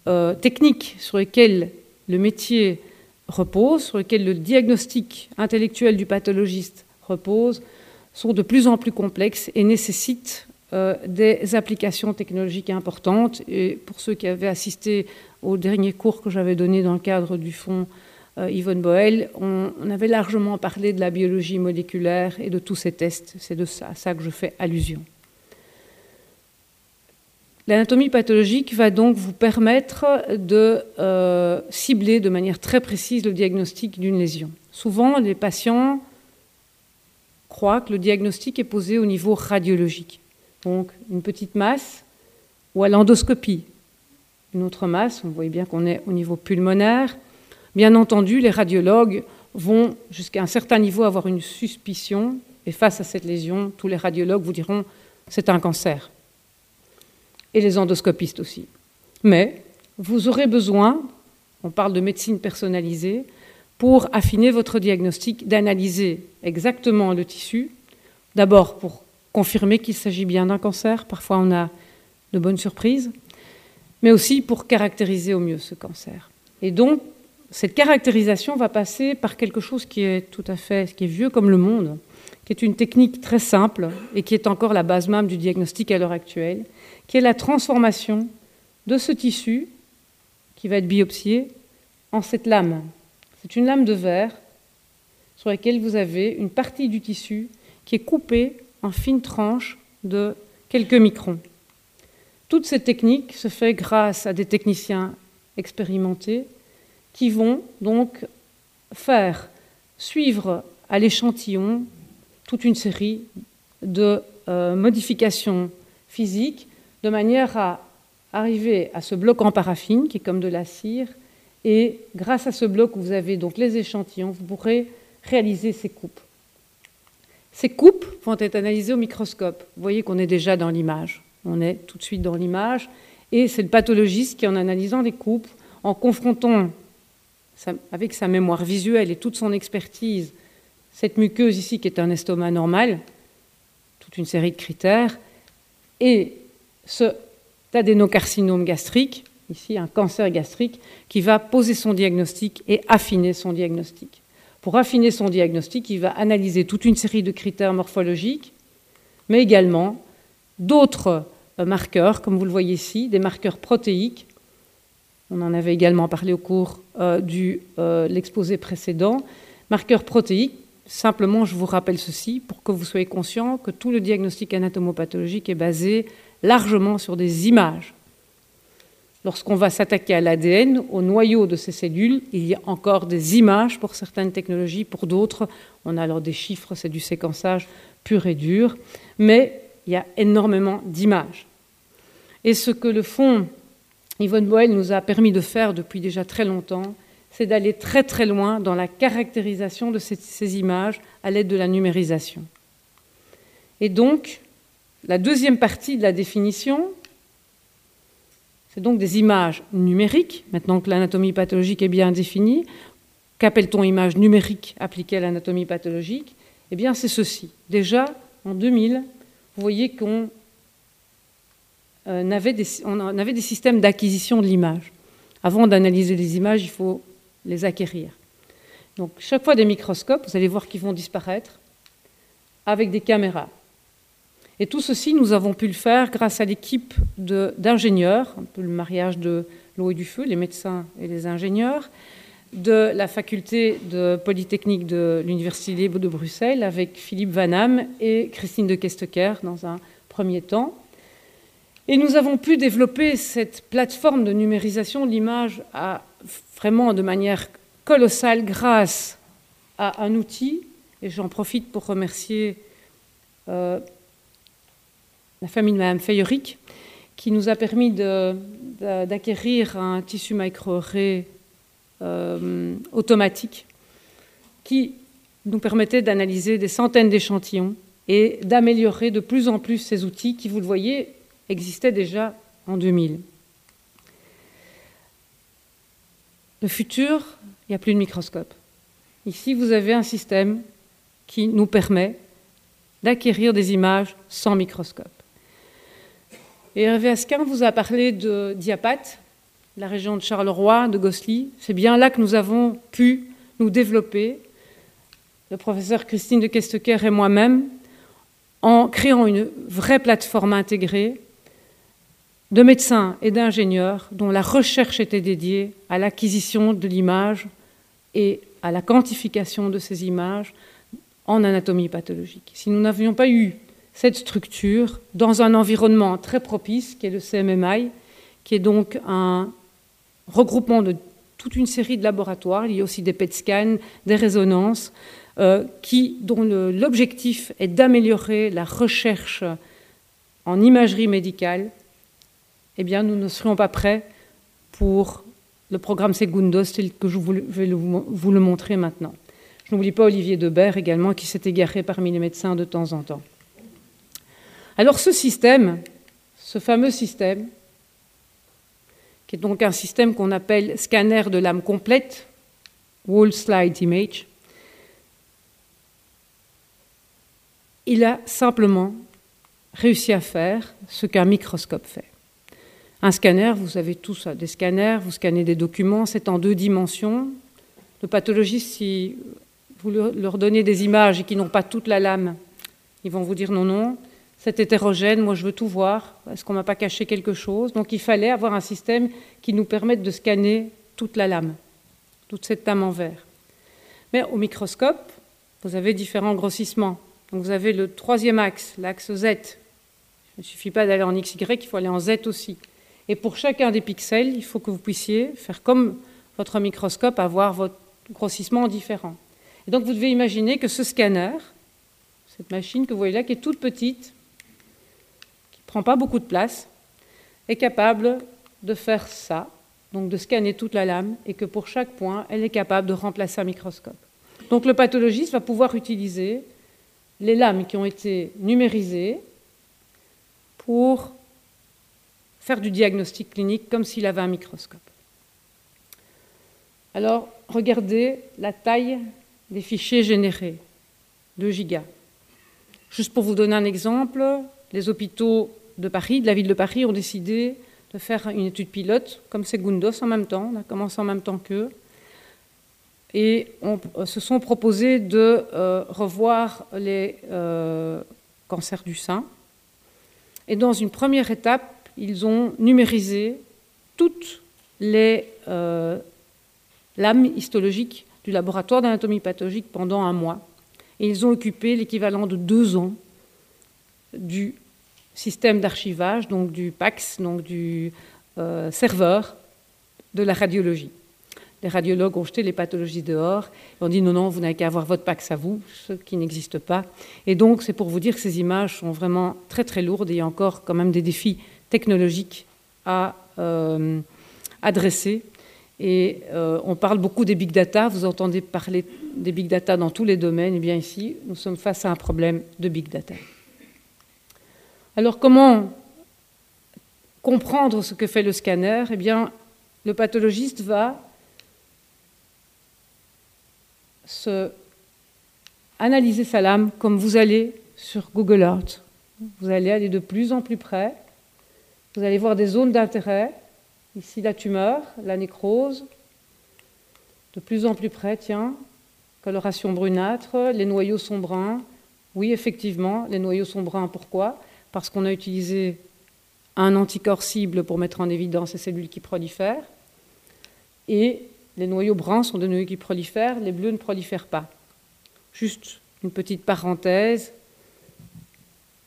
E: euh, techniques sur lesquels le métier repose, sur lesquels le diagnostic intellectuel du pathologiste repose, sont de plus en plus complexes et nécessitent euh, des applications technologiques importantes. Et pour ceux qui avaient assisté au dernier cours que j'avais donné dans le cadre du fonds euh, Yvonne Boel, on, avait largement parlé de la biologie moléculaire et de tous ces tests. C'est de à ça que je fais allusion. L'anatomie pathologique va donc vous permettre de euh, cibler de manière très précise le diagnostic d'une lésion. Souvent, les patients croient que le diagnostic est posé au niveau radiologique. Donc, une petite masse ou à l'endoscopie. Une autre masse, on voit bien qu'on est au niveau pulmonaire, Bien entendu, les radiologues vont jusqu'à un certain niveau avoir une suspicion, et face à cette lésion, tous les radiologues vous diront c'est un cancer. Et les endoscopistes aussi. Mais vous aurez besoin, on parle de médecine personnalisée, pour affiner votre diagnostic, d'analyser exactement le tissu, d'abord pour confirmer qu'il s'agit bien d'un cancer, parfois on a de bonnes surprises, mais aussi pour caractériser au mieux ce cancer. Et donc, cette caractérisation va passer par quelque chose qui est tout à fait, qui est vieux comme le monde, qui est une technique très simple et qui est encore la base même du diagnostic à l'heure actuelle, qui est la transformation de ce tissu qui va être biopsié en cette lame. C'est une lame de verre sur laquelle vous avez une partie du tissu qui est coupée en fines tranches de quelques microns. Toute cette technique se fait grâce à des techniciens expérimentés qui vont donc faire suivre à l'échantillon toute une série de euh, modifications physiques de manière à arriver à ce bloc en paraffine qui est comme de la cire et grâce à ce bloc où vous avez donc les échantillons, vous pourrez réaliser ces coupes. Ces coupes vont être analysées au microscope. Vous voyez qu'on est déjà dans l'image. On est tout de suite dans l'image. Et c'est le pathologiste qui, en analysant les coupes, en confrontant avec sa mémoire visuelle et toute son expertise, cette muqueuse ici qui est un estomac normal, toute une série de critères, et ce adénocarcinome gastrique, ici un cancer gastrique, qui va poser son diagnostic et affiner son diagnostic. Pour affiner son diagnostic, il va analyser toute une série de critères morphologiques, mais également d'autres euh, marqueurs, comme vous le voyez ici, des marqueurs protéiques on en avait également parlé au cours euh, de euh, l'exposé précédent. Marqueurs protéiques simplement, je vous rappelle ceci pour que vous soyez conscient que tout le diagnostic anatomopathologique est basé largement sur des images. Lorsqu'on va s'attaquer à l'ADN, au noyau de ces cellules, il y a encore des images pour certaines technologies, pour d'autres, on a alors des chiffres, c'est du séquençage pur et dur, mais il y a énormément d'images. Et ce que le fonds Yvonne Boel nous a permis de faire depuis déjà très longtemps, c'est d'aller très très loin dans la caractérisation de ces images à l'aide de la numérisation. Et donc, la deuxième partie de la définition, c'est donc des images numériques, maintenant que l'anatomie pathologique est bien définie. Qu'appelle-t-on image numérique appliquée à l'anatomie pathologique? Eh bien, c'est ceci. Déjà, en 2000, vous voyez qu'on euh, avait, avait, des systèmes d'acquisition de l'image. Avant d'analyser les images, il faut les acquérir. Donc, chaque fois des microscopes, vous allez voir qu'ils vont disparaître avec des caméras. Et tout ceci, nous avons pu le faire grâce à l'équipe d'ingénieurs, un peu le mariage de l'eau et du feu, les médecins et les ingénieurs, de la faculté de Polytechnique de l'Université de Bruxelles avec Philippe Vanham et Christine de Kesteker dans un premier temps. Et nous avons pu développer cette plateforme de numérisation de l'image vraiment de manière colossale grâce à un outil, et j'en profite pour remercier euh, la famille de Mme Feyerick, qui nous a permis d'acquérir un tissu micro-ray euh, automatique qui nous permettait d'analyser des centaines d'échantillons et d'améliorer de plus en plus ces outils qui, vous le voyez, existaient déjà en 2000. Le futur, il n'y a plus de microscope. Ici, vous avez un système qui nous permet d'acquérir des images sans microscope. Et Hervé Asquin vous a parlé de Diapat, la région de Charleroi, de Gossely. C'est bien là que nous avons pu nous développer, le professeur Christine de Kesteker et moi-même, en créant une vraie plateforme intégrée de médecins et d'ingénieurs dont la recherche était dédiée à l'acquisition de l'image et à la quantification de ces images en anatomie pathologique. Si nous n'avions pas eu cette structure dans un environnement très propice, qui est le CMMI, qui est donc un regroupement de toute une série de laboratoires. Il y a aussi des PET scans, des résonances, euh, dont l'objectif est d'améliorer la recherche en imagerie médicale. Eh bien, nous ne serions pas prêts pour le programme Segundos tel que je vais vous le montrer maintenant. Je n'oublie pas Olivier Debert également, qui s'est égaré parmi les médecins de temps en temps. Alors ce système, ce fameux système, qui est donc un système qu'on appelle scanner de l'âme complète, Wall Slide Image, il a simplement réussi à faire ce qu'un microscope fait. Un scanner, vous savez tous des scanners, vous scannez des documents, c'est en deux dimensions. Le pathologiste, si vous leur donnez des images et qui n'ont pas toute la lame, ils vont vous dire non, non c'est hétérogène, moi je veux tout voir, est-ce qu'on ne m'a pas caché quelque chose? Donc il fallait avoir un système qui nous permette de scanner toute la lame, toute cette lame en verre. Mais au microscope, vous avez différents grossissements. Vous avez le troisième axe, l'axe Z. Il ne suffit pas d'aller en XY, il faut aller en Z aussi. Et pour chacun des pixels, il faut que vous puissiez faire comme votre microscope, avoir votre grossissement différent. Et donc vous devez imaginer que ce scanner, cette machine que vous voyez là, qui est toute petite, prend pas beaucoup de place, est capable de faire ça, donc de scanner toute la lame, et que pour chaque point, elle est capable de remplacer un microscope. Donc le pathologiste va pouvoir utiliser les lames qui ont été numérisées pour faire du diagnostic clinique comme s'il avait un microscope. Alors, regardez la taille des fichiers générés, 2 gigas. Juste pour vous donner un exemple, les hôpitaux de Paris, de la ville de Paris, ont décidé de faire une étude pilote, comme Segundos en même temps, on a commencé en même temps qu'eux, et euh, se sont proposés de euh, revoir les euh, cancers du sein. Et dans une première étape, ils ont numérisé toutes les lames histologiques du laboratoire d'anatomie pathologique pendant un mois. et ils ont occupé l'équivalent de deux ans du système d'archivage, donc du PAX, donc du euh, serveur de la radiologie. Les radiologues ont jeté les pathologies dehors et ont dit non, non, vous n'avez qu'à avoir votre PAX à vous, ce qui n'existe pas. Et donc, c'est pour vous dire que ces images sont vraiment très, très lourdes et il y a encore quand même des défis technologiques à euh, adresser. Et euh, on parle beaucoup des big data, vous entendez parler des big data dans tous les domaines, et bien ici, nous sommes face à un problème de big data. Alors comment comprendre ce que fait le scanner? Eh bien, le pathologiste va se analyser sa lame comme vous allez sur Google Earth. Vous allez aller de plus en plus près. Vous allez voir des zones d'intérêt. Ici, la tumeur, la nécrose. De plus en plus près, tiens, coloration brunâtre, les noyaux sont bruns. Oui, effectivement, les noyaux sont bruns. Pourquoi? Parce qu'on a utilisé un anticorps cible pour mettre en évidence ces cellules qui prolifèrent. Et les noyaux bruns sont des noyaux qui prolifèrent, les bleus ne prolifèrent pas. Juste une petite parenthèse,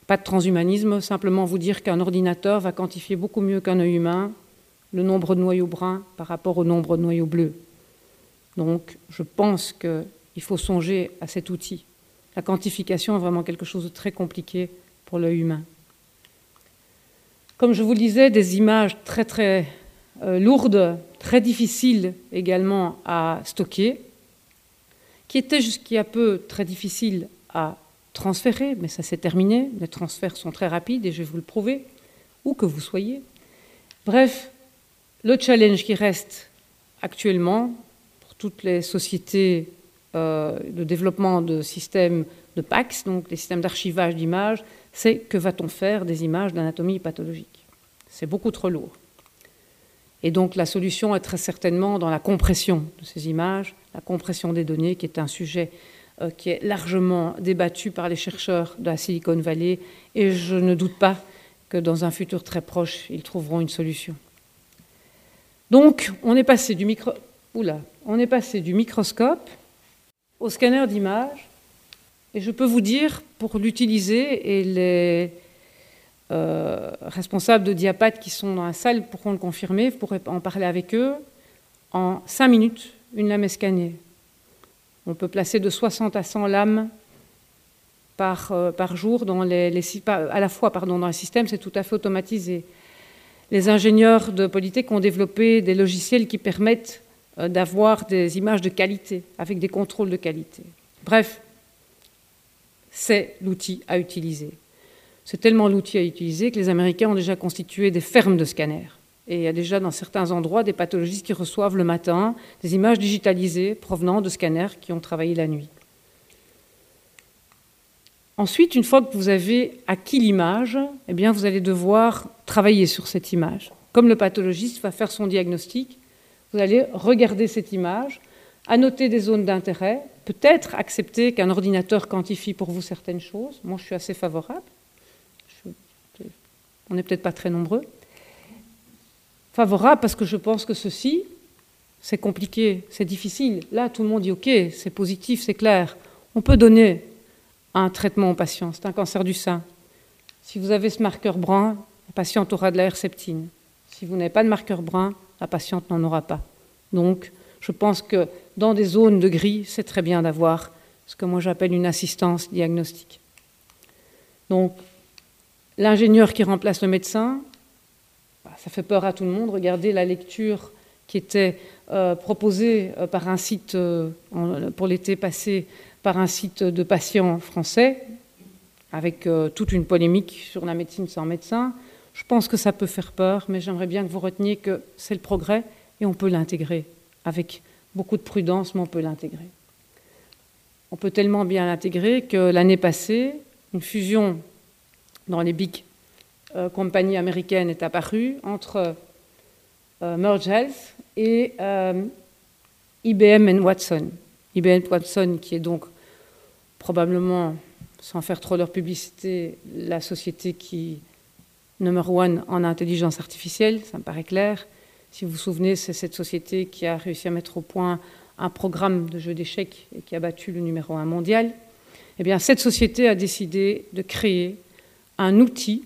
E: pas de transhumanisme, simplement vous dire qu'un ordinateur va quantifier beaucoup mieux qu'un œil humain le nombre de noyaux bruns par rapport au nombre de noyaux bleus. Donc je pense qu'il faut songer à cet outil. La quantification est vraiment quelque chose de très compliqué pour l'œil humain. Comme je vous le disais, des images très très euh, lourdes, très difficiles également à stocker, qui étaient jusqu'à peu très difficiles à transférer, mais ça s'est terminé. Les transferts sont très rapides et je vais vous le prouver, où que vous soyez. Bref, le challenge qui reste actuellement pour toutes les sociétés euh, de développement de systèmes de PAX, donc des systèmes d'archivage d'images, c'est que va-t-on faire des images d'anatomie pathologique? C'est beaucoup trop lourd. Et donc la solution est très certainement dans la compression de ces images, la compression des données, qui est un sujet euh, qui est largement débattu par les chercheurs de la Silicon Valley, et je ne doute pas que dans un futur très proche, ils trouveront une solution. Donc, on est passé du, micro... on est passé du microscope au scanner d'image, et je peux vous dire, pour l'utiliser, et les euh, responsables de Diapat qui sont dans la salle pourront le confirmer, vous pourrez en parler avec eux, en 5 minutes, une lame est scannée. On peut placer de 60 à 100 lames par, euh, jour à la fois pardon, dans le système, c'est tout à fait automatisé. Les ingénieurs de politique ont développé des logiciels qui permettent euh, d'avoir des images de qualité, avec des contrôles de qualité. Bref, c'est l'outil à utiliser. C'est tellement l'outil à utiliser que les Américains ont déjà constitué des fermes de scanners. Et il y a déjà dans certains endroits des pathologistes qui reçoivent le matin des images digitalisées provenant de scanners qui ont travaillé la nuit. Ensuite, une fois que vous avez acquis l'image, eh bien, vous allez devoir travailler sur cette image. Comme le pathologiste va faire son diagnostic, vous allez regarder cette image, annoter des zones d'intérêt, peut-être accepter qu'un ordinateur quantifie pour vous certaines choses. Moi, je suis assez favorable. On n'est peut-être pas très nombreux favorable parce que je pense que ceci, c'est compliqué, c'est difficile. Là, tout le monde dit OK, c'est positif, c'est clair. On peut donner un traitement aux patients. C'est un cancer du sein. Si vous avez ce marqueur brun, la patiente aura de la herceptine. Si vous n'avez pas de marqueur brun, la patiente n'en aura pas. Donc, je pense que dans des zones de gris, c'est très bien d'avoir ce que moi j'appelle une assistance diagnostique. Donc, l'ingénieur qui remplace le médecin, ça fait peur à tout le monde. Regardez la lecture qui était euh, proposée euh, par un site, euh, pour l'été passé, par un site de patients français, avec toute une polémique sur la médecine sans médecin. Je pense que ça peut faire peur, mais j'aimerais bien que vous reteniez que c'est le progrès et on peut l'intégrer avec beaucoup de prudence, mais on peut l'intégrer. On peut tellement bien l'intégrer que l'année passée, une fusion dans les big euh, compagnie américaine est apparue entre euh, Merge Health et euh, IBM et Watson. IBM Watson, qui est donc probablement, sans faire trop leur publicité, la société qui number one en intelligence artificielle, ça me paraît clair. Si vous vous souvenez, c'est cette société qui a réussi à mettre au point un programme de jeu d'échecs et qui a battu le numéro un mondial. eh cette société a décidé de créer un outil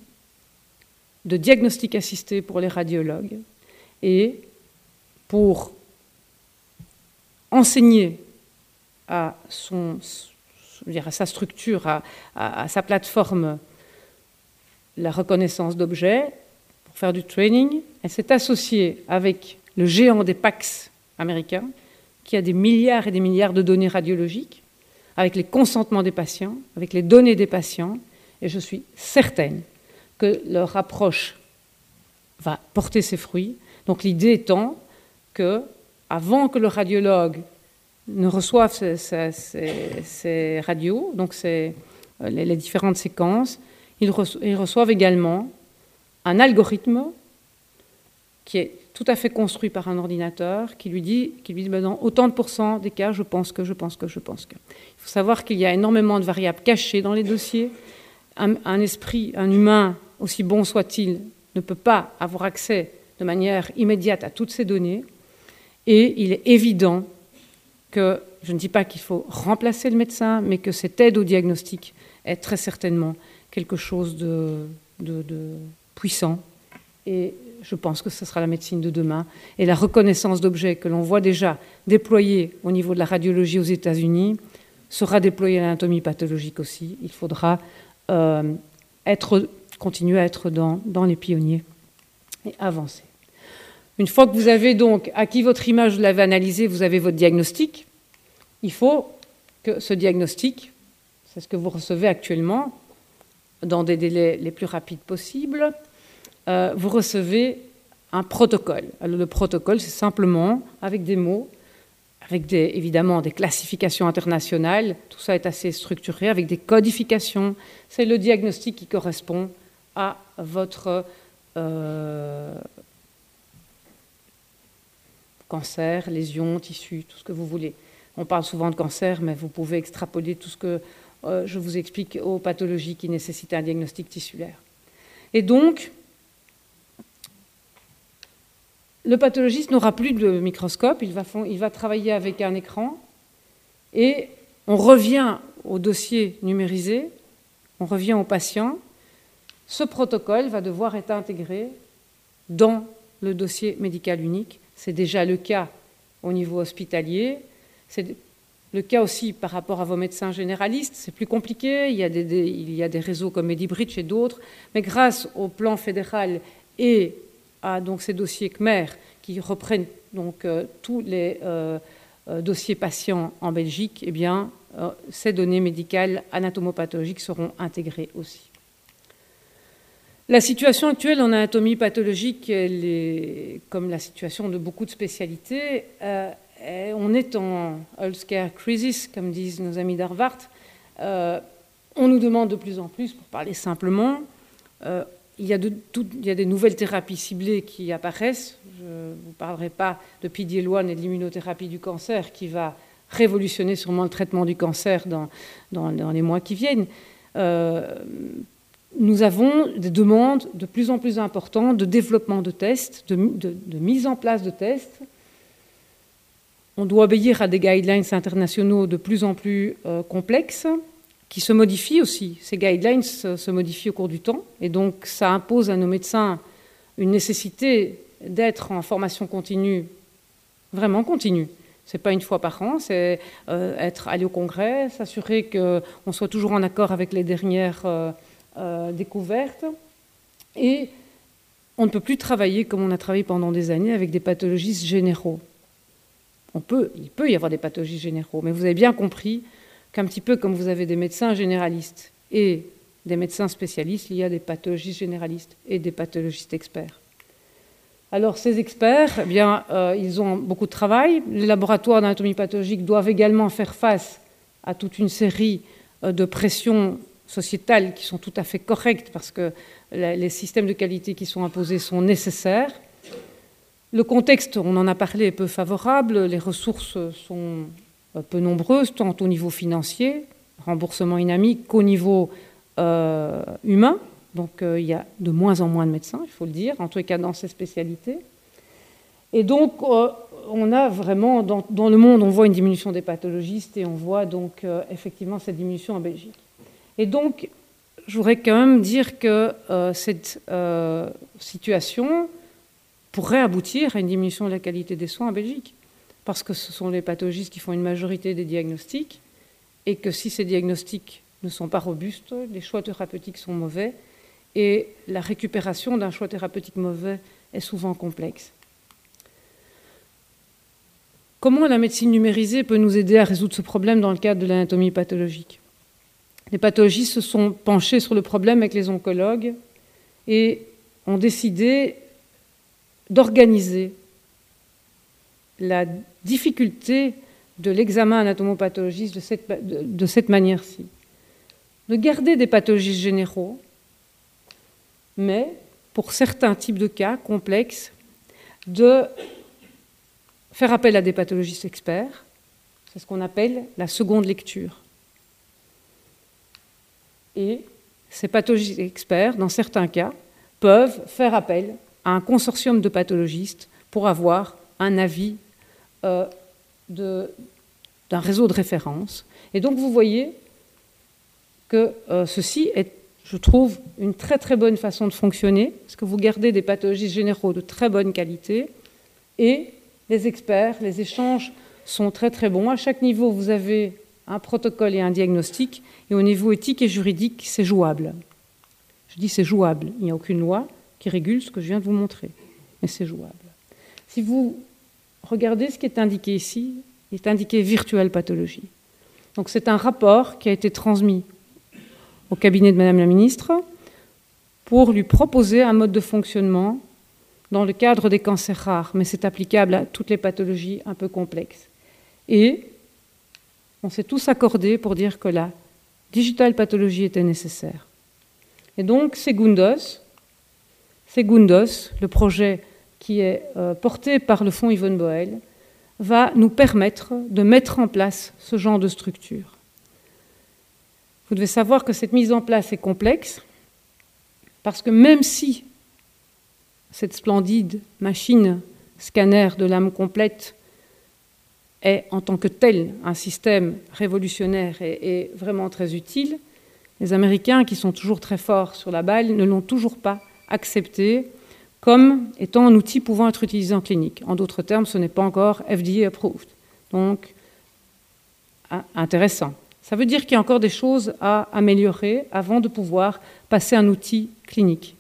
E: de diagnostic assisté pour les radiologues et pour enseigner à, sa structure, à, sa plateforme, la reconnaissance d'objets, pour faire du training. Elle s'est associée avec le géant des PACS américains, qui a des milliards et des milliards de données radiologiques, avec les consentements des patients, avec les données des patients, et je suis certaine que leur approche va porter ses fruits. Donc l'idée étant que, avant que le radiologue ne reçoive ces, radios, donc euh, les, différentes séquences, ils reçoivent également un algorithme qui est tout à fait construit par un ordinateur qui lui dit, qui lui dit ben dans autant de pourcents des cas, je pense que, je pense que, je pense que. Il faut savoir qu'il y a énormément de variables cachées dans les dossiers. Un, esprit, un humain, aussi bon soit-il, ne peut pas avoir accès de manière immédiate à toutes ces données. Et il est évident que, je ne dis pas qu'il faut remplacer le médecin, mais que cette aide au diagnostic est très certainement quelque chose de puissant. Et je pense que ce sera la médecine de demain. Et la reconnaissance d'objets que l'on voit déjà déployée au niveau de la radiologie aux États-Unis sera déployée à l'anatomie pathologique aussi. Il faudra euh, être, continuer à être dans, dans les pionniers et avancer. Une fois que vous avez donc acquis votre image, vous l'avez analysée, vous avez votre diagnostic, il faut que ce diagnostic, c'est ce que vous recevez actuellement, dans des délais les plus rapides possibles, euh, vous recevez un protocole. Alors le protocole, c'est simplement avec des mots, avec des, évidemment des classifications internationales, tout ça est assez structuré, avec des codifications. C'est le diagnostic qui correspond à votre euh, cancer, lésion, tissu, tout ce que vous voulez. On parle souvent de cancer, mais vous pouvez extrapoler tout ce que euh, je vous explique aux pathologies qui nécessitent un diagnostic tissulaire. Et donc, le pathologiste n'aura plus de microscope, il va, il va, travailler avec un écran et on revient au dossier numérisé, on revient au patient. Ce protocole va devoir être intégré dans le dossier médical unique. C'est déjà le cas au niveau hospitalier. Le cas aussi par rapport à vos médecins généralistes. C'est plus compliqué. Il y, a des, réseaux comme MediBridge et d'autres. Mais grâce au plan fédéral et à ces dossiers CMER qui reprennent donc euh, tous les euh, euh, dossiers patients en Belgique, eh bien, ces données médicales anatomopathologiques seront intégrées aussi. La situation actuelle en anatomie pathologique, comme la situation de beaucoup de spécialités, on est en healthcare crisis, comme disent nos amis d'Harvard. on nous demande de plus en plus, pour parler simplement, il y, a des nouvelles thérapies ciblées qui apparaissent. Je ne vous parlerai pas de PD-L1 et de l'immunothérapie du cancer qui va révolutionner sûrement le traitement du cancer dans, les mois qui viennent. Euh, nous avons des demandes de plus en plus importantes de développement de tests, de, mise en place de tests. On doit obéir à des guidelines internationaux de plus en plus euh, complexes qui se modifient aussi. Ces guidelines se, modifient au cours du temps, et donc ça impose à nos médecins une nécessité d'être en formation continue, vraiment continue. C'est pas une fois par an, c'est euh, être allé au congrès, s'assurer qu'on soit toujours en accord avec les dernières euh, découvertes. Et on ne peut plus travailler comme on a travaillé pendant des années avec des pathologistes généraux. On peut, il peut y avoir des pathologistes généraux, mais vous avez bien compris qu'un petit peu comme vous avez des médecins généralistes et des médecins spécialistes, il y a des pathologistes généralistes et des pathologistes experts. Alors ces experts, eh bien, euh, ils ont beaucoup de travail. Les laboratoires d'anatomie pathologique doivent également faire face à toute une série euh, de pressions sociétales qui sont tout à fait correctes parce que les systèmes de qualité qui sont imposés sont nécessaires. Le contexte, on en a parlé, est peu favorable. Les ressources sont peu nombreuses, tant au niveau financier, remboursement inamique, qu'au niveau euh, humain. Donc euh, il y a de moins en moins de médecins, il faut le dire, en tout cas dans ces spécialités. Et donc, euh, on a vraiment, dans, dans, le monde, on voit une diminution des pathologistes et on voit donc effectivement cette diminution en Belgique. Et donc, je voudrais quand même dire que cette situation pourrait aboutir à une diminution de la qualité des soins en Belgique, parce que ce sont les pathologistes qui font une majorité des diagnostics, et que si ces diagnostics ne sont pas robustes, les choix thérapeutiques sont mauvais, et la récupération d'un choix thérapeutique mauvais est souvent complexe. Comment la médecine numérisée peut nous aider à résoudre ce problème dans le cadre de l'anatomie pathologique? Les pathologistes se sont penchés sur le problème avec les oncologues et ont décidé d'organiser la difficulté de l'examen anatomopathologiste de cette, manière-ci. De garder des pathologistes généraux, mais pour certains types de cas complexes, de faire appel à des pathologistes experts. C'est ce qu'on appelle la seconde lecture. Et ces pathologistes experts, dans certains cas, peuvent faire appel à un consortium de pathologistes pour avoir un avis euh, d'un réseau de référence. Et donc vous voyez que euh, ceci est, je trouve, une très très bonne façon de fonctionner, parce que vous gardez des pathologistes généraux de très bonne qualité et les experts, les échanges sont très très bons. À chaque niveau, vous avez un protocole et un diagnostic, et au niveau éthique et juridique, c'est jouable. Je dis c'est jouable. Il n'y a aucune loi qui régule ce que je viens de vous montrer, mais c'est jouable. Si vous regardez ce qui est indiqué ici, il est indiqué virtuelle pathologie. Donc c'est un rapport qui a été transmis au cabinet de Madame la Ministre pour lui proposer un mode de fonctionnement dans le cadre des cancers rares, mais c'est applicable à toutes les pathologies un peu complexes. Et on s'est tous accordés pour dire que la digital pathologie était nécessaire. Et donc, Segundos, Segundos, le projet qui est euh, porté par le Fonds Yvonne Boel, va nous permettre de mettre en place ce genre de structure. Vous devez savoir que cette mise en place est complexe, parce que même si cette splendide machine scanner de l'âme complète est en tant que tel un système révolutionnaire et, et, vraiment très utile, les Américains, qui sont toujours très forts sur la balle, ne l'ont toujours pas accepté comme étant un outil pouvant être utilisé en clinique. En d'autres termes, ce n'est pas encore FDA approved. Donc, intéressant. Ça veut dire qu'il y a encore des choses à améliorer avant de pouvoir passer un outil clinique.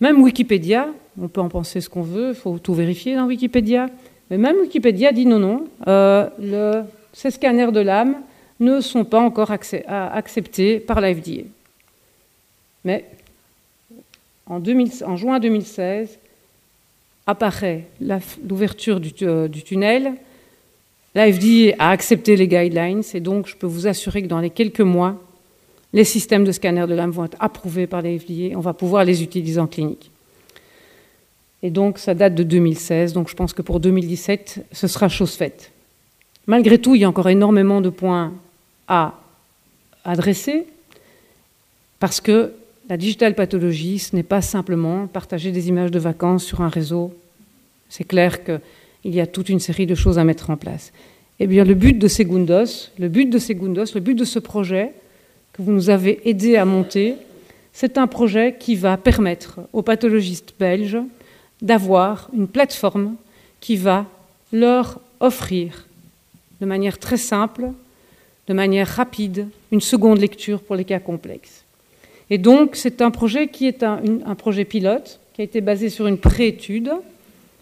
E: Même Wikipédia, on peut en penser ce qu'on veut, il faut tout vérifier dans Wikipédia, mais même Wikipédia dit non, non, euh, ces scanners de l'âme ne sont pas encore acceptés par la FDA. Mais en, 2000, en juin 2016, apparaît l'ouverture du, euh, du, tunnel. La FDA a accepté les guidelines et donc je peux vous assurer que dans les quelques mois, les systèmes de scanner de l'âme vont être approuvés par les FDA, on va pouvoir les utiliser en clinique. Et donc ça date de 2016, donc je pense que pour 2017, ce sera chose faite. Malgré tout, il y a encore énormément de points à adresser, parce que la digital pathologie, ce n'est pas simplement partager des images de vacances sur un réseau. C'est clair qu'il y a toute une série de choses à mettre en place. Eh bien, le but de Segundos, le but de Segundos, le but de ce projet, que vous nous avez aidé à monter, c'est un projet qui va permettre aux pathologistes belges d'avoir une plateforme qui va leur offrir de manière très simple, de manière rapide, une seconde lecture pour les cas complexes. Et donc, c'est un projet qui est un, projet pilote, qui a été basé sur une préétude.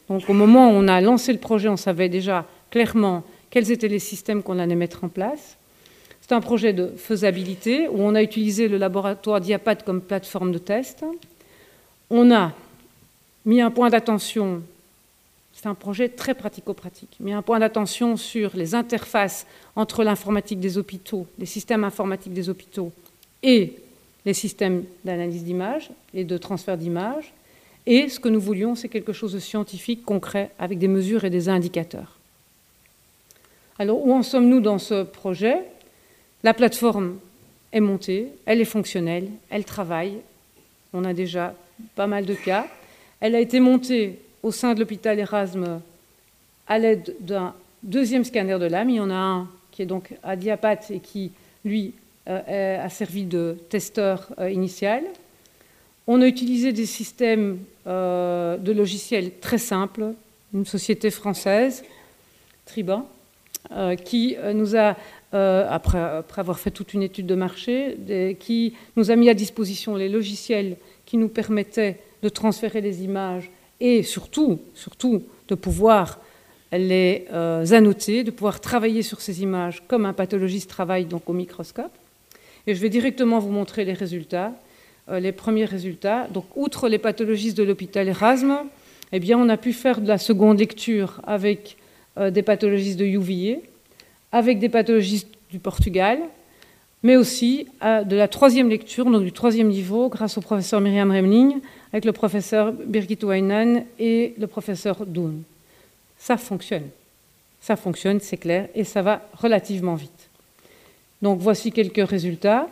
E: Donc, au moment où on a lancé le projet, on savait déjà clairement quels étaient les systèmes qu'on allait mettre en place. C'est un projet de faisabilité où on a utilisé le laboratoire Diapat comme plateforme de test. On a mis un point d'attention, c'est un projet très pratico-pratique, mis un point d'attention sur les interfaces entre l'informatique des hôpitaux, les systèmes informatiques des hôpitaux et les systèmes d'analyse d'images et de transfert d'images. Et ce que nous voulions, c'est quelque chose de scientifique, concret, avec des mesures et des indicateurs. Alors, où en sommes-nous dans ce projet? La plateforme est montée, elle est fonctionnelle, elle travaille. On a déjà pas mal de cas. Elle a été montée au sein de l'hôpital Erasme à l'aide d'un deuxième scanner de lame. Il y en a un qui est donc à diapat et qui, lui, a servi de testeur initial. On a utilisé des systèmes de logiciels très simples, une société française, Triban, qui nous a euh, après, avoir fait toute une étude de marché, qui nous a mis à disposition les logiciels qui nous permettaient de transférer les images et surtout, surtout de pouvoir les euh, annoter, de pouvoir travailler sur ces images comme un pathologiste travaille donc au microscope. Et je vais directement vous montrer les résultats, euh, les premiers résultats. Donc, outre les pathologistes de l'hôpital Erasme, eh on a pu faire de la seconde lecture avec des pathologistes de UVA, avec des pathologistes du Portugal, mais aussi de la troisième lecture, donc du troisième niveau, grâce au professeur Myriam Remling, avec le professeur Birgit Weinan et le professeur Doon. Ça fonctionne. Ça fonctionne, c'est clair, et ça va relativement vite. Donc voici quelques résultats.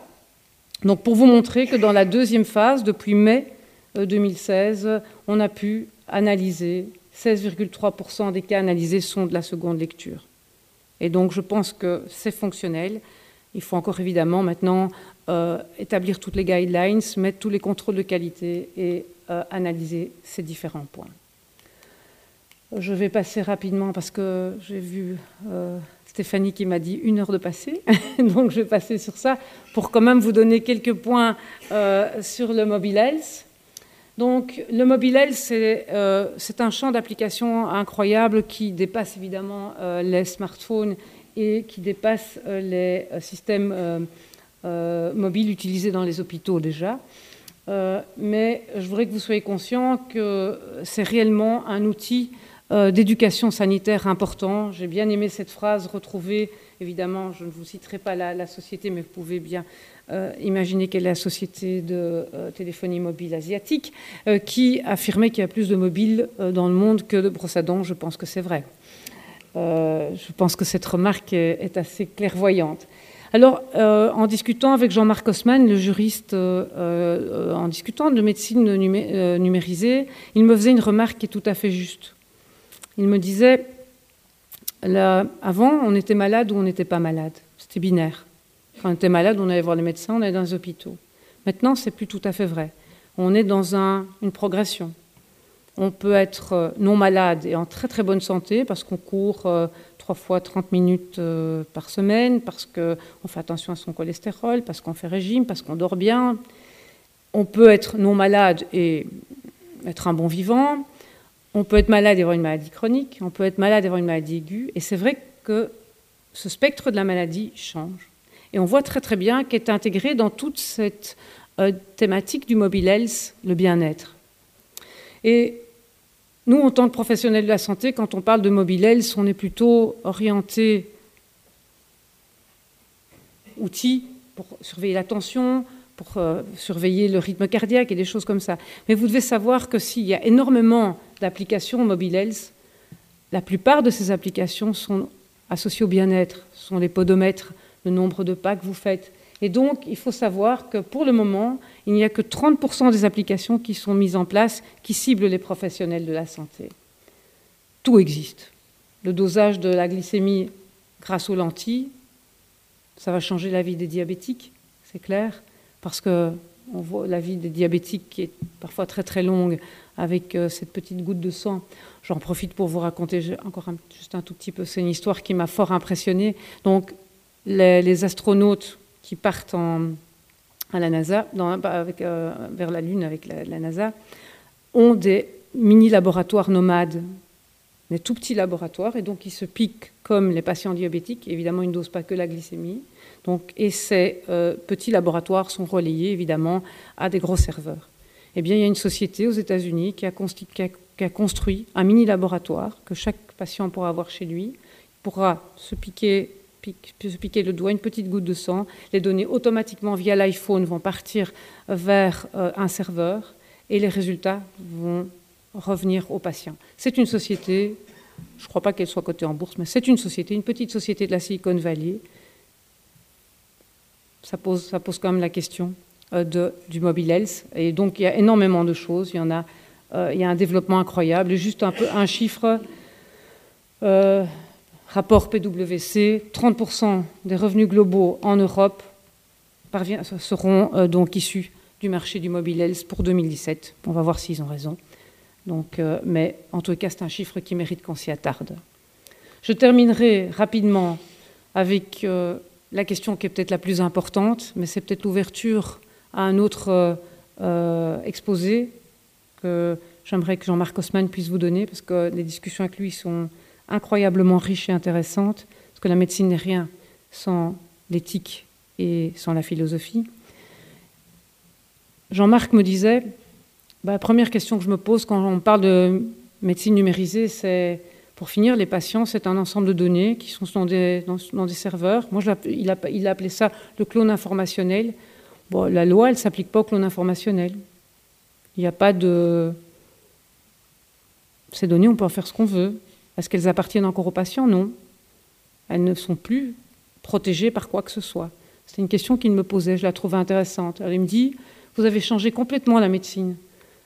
E: Donc pour vous montrer que dans la deuxième phase, depuis mai 2016, euh, on a pu analyser 16,3% des cas analysés sont de la seconde lecture. Et donc je pense que c'est fonctionnel. Il faut encore évidemment maintenant euh, établir toutes les guidelines, mettre tous les contrôles de qualité et euh, analyser ces différents points. Je vais passer rapidement parce que j'ai vu Stéphanie qui m'a dit une heure de passer, donc je vais passer sur ça pour quand même vous donner quelques points sur le mobile health. Donc le mobile euh, c'est un champ d'application incroyable qui dépasse évidemment euh, les smartphones et qui dépasse euh, les systèmes mobiles utilisés dans les hôpitaux déjà. mais je voudrais que vous soyez conscient que c'est réellement un outil d'éducation sanitaire important. J'ai bien aimé cette phrase retrouvée, évidemment, je ne vous citerai pas la, société, mais vous pouvez bien euh, imaginez quelle est la société de euh, téléphonie mobile asiatique euh, qui affirmait qu'il y a plus de mobiles dans le monde que de brosses à. Je pense que c'est vrai. je pense que cette remarque est, assez clairvoyante. Alors, en discutant avec Jean-Marc Haussmann, le juriste, en discutant de médecine numérisée, il me faisait une remarque qui est tout à fait juste. Il me disait, avant, on était malade ou on n'était pas malade. C'était binaire. Quand on était malade, on allait voir les médecins, on allait dans les hôpitaux. Maintenant, c'est plus tout à fait vrai. On est dans une progression. On peut être euh, non malade et en très très bonne santé parce qu'on court euh, trois fois 30 minutes euh, par semaine, parce qu'on fait attention à son cholestérol, parce qu'on fait régime, parce qu'on dort bien. On peut être non malade et être un bon vivant. On peut être malade et avoir une maladie chronique. On peut être malade et avoir une maladie aiguë. Et c'est vrai que ce spectre de la maladie change. Et on voit très très bien qu'est intégré dans toute cette euh, thématique du mobile health le bien-être. Et nous, en tant que professionnels de la santé, quand on parle de mobile health, on est plutôt orienté outils pour surveiller la tension, pour euh, surveiller le rythme cardiaque et des choses comme ça. Mais vous devez savoir que s'il y a énormément d'applications mobile health, la plupart de ces applications sont associées au bien-être, sont les podomètres, le nombre de pas que vous faites. Et donc, il faut savoir que pour le moment, il n'y a que 30% des applications qui sont mises en place qui ciblent les professionnels de la santé. Tout existe. Le dosage de la glycémie grâce aux lentilles, ça va changer la vie des diabétiques, c'est clair, parce que on voit la vie des diabétiques qui est parfois très très longue avec euh, cette petite goutte de sang. J'en profite pour vous raconter encore juste un tout petit peu. C'est une histoire qui m'a fort impressionnée. Donc, les, astronautes qui partent à la NASA, euh, vers la Lune avec la, NASA, ont des mini-laboratoires nomades, des tout petits laboratoires, et donc ils se piquent comme les patients diabétiques. Évidemment, ils ne dosent pas que la glycémie. Donc, et ces euh, petits laboratoires sont relayés, évidemment, à des gros serveurs. Eh bien, il y a une société aux États-Unis qui, a, construit un mini-laboratoire que chaque patient pourra avoir chez lui, pourra se piquer le doigt, une petite goutte de sang. Les données automatiquement via l'iPhone vont partir vers euh, un serveur et les résultats vont revenir au patient. C'est une société, je ne crois pas qu'elle soit cotée en bourse, mais c'est une société, une petite société de la Silicon Valley. Ça pose, ça pose quand même la question euh, du mobile health. Et donc il y a énormément de choses. Il y en a, euh, il y a un développement incroyable. Juste un peu un chiffre Euh, rapport PwC, 30% des revenus globaux en Europe seront donc issus du marché du mobile health pour 2017. On va voir s'ils ont raison. Donc, mais en tout cas, c'est un chiffre qui mérite qu'on s'y attarde. Je terminerai rapidement avec la question qui est peut-être la plus importante, mais c'est peut-être l'ouverture à un autre exposé que j'aimerais que Jean-Marc Haussmann puisse vous donner, parce que les discussions avec lui sont incroyablement riches et intéressantes, parce que la médecine n'est rien sans l'éthique et sans la philosophie. Jean-Marc me disait, bah, la première question que je me pose quand on parle de médecine numérisée, c'est, pour finir, les patients, c'est un ensemble de données qui sont dans des, serveurs. Moi, il, a, appelé ça le clone informationnel. La loi, elle ne s'applique pas au clone informationnel. Il n'y a pas de... Ces données, on peut en faire ce qu'on veut. Est-ce qu'elles appartiennent encore aux patients? Non. Elles ne sont plus protégées par quoi que ce soit. C'est une question qu'il me posait, je la trouvais intéressante. il me dit, vous avez changé complètement la médecine.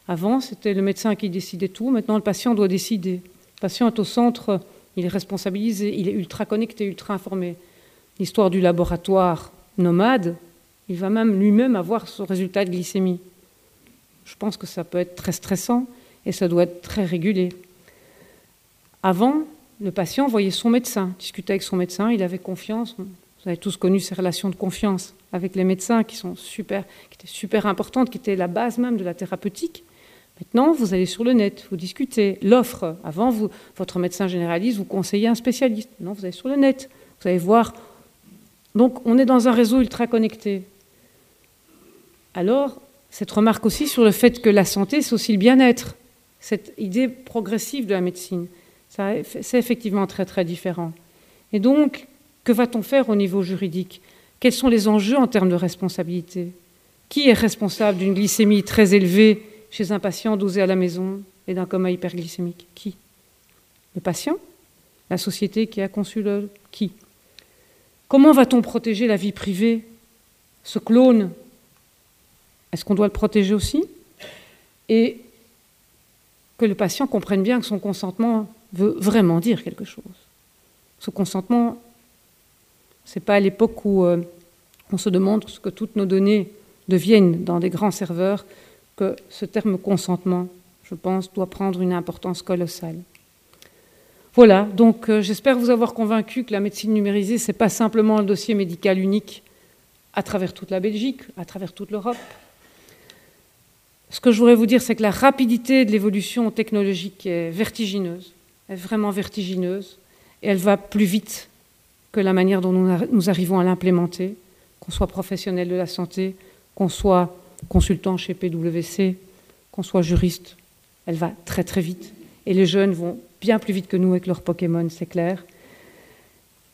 E: Avant, c'était le médecin qui décidait tout, maintenant le patient doit décider. Patient est au centre, il est responsabilisé, il est ultra connecté, ultra informé. L'histoire du laboratoire nomade, il va même lui-même avoir son résultat de glycémie. Je pense que ça peut être très stressant et ça doit être très régulé. Avant, le patient voyait son médecin, discutait avec son médecin, il avait confiance. Vous avez tous connu ces relations de confiance avec les médecins qui sont super, qui étaient super importantes, qui étaient la base même de la thérapeutique. Maintenant, vous allez sur le net, vous discutez. L'offre, avant, votre médecin généraliste vous conseillait un spécialiste. Maintenant, vous allez sur le net, vous allez voir. Donc, on est dans un réseau ultra connecté. Alors, cette remarque aussi sur le fait que la santé, c'est aussi le bien-être, cette idée progressive de la médecine. C'est effectivement très très différent. Et donc, que va-t-on faire au niveau juridique? Quels sont les enjeux en termes de responsabilité? Qui est responsable d'une glycémie très élevée? Chez un patient dosé à la maison et d'un coma hyperglycémique. Qui? Le patient? La société qui a conçu le... Qui? Comment va-t-on protéger la vie privée? Ce clone, est-ce qu'on doit le protéger aussi? Et que le patient comprenne bien que son consentement veut vraiment dire quelque chose. Ce consentement, ce n'est pas à l'époque où euh, on se demande ce que toutes nos données deviennent dans des grands serveurs que ce terme consentement, je pense, doit prendre une importance colossale. Voilà, donc euh, j'espère vous avoir convaincu que la médecine numérisée, ce n'est pas simplement un dossier médical unique à travers toute la Belgique, à travers toute l'Europe. Ce que je voudrais vous dire, c'est que la rapidité de l'évolution technologique est vertigineuse est vraiment vertigineuse et elle va plus vite que la manière dont nous, arrivons à l'implémenter, qu'on soit professionnel de la santé, qu'on soit consultant chez PwC, qu'on soit juriste. Elle va très très vite. Et les jeunes vont bien plus vite que nous avec leurs Pokémon, c'est clair.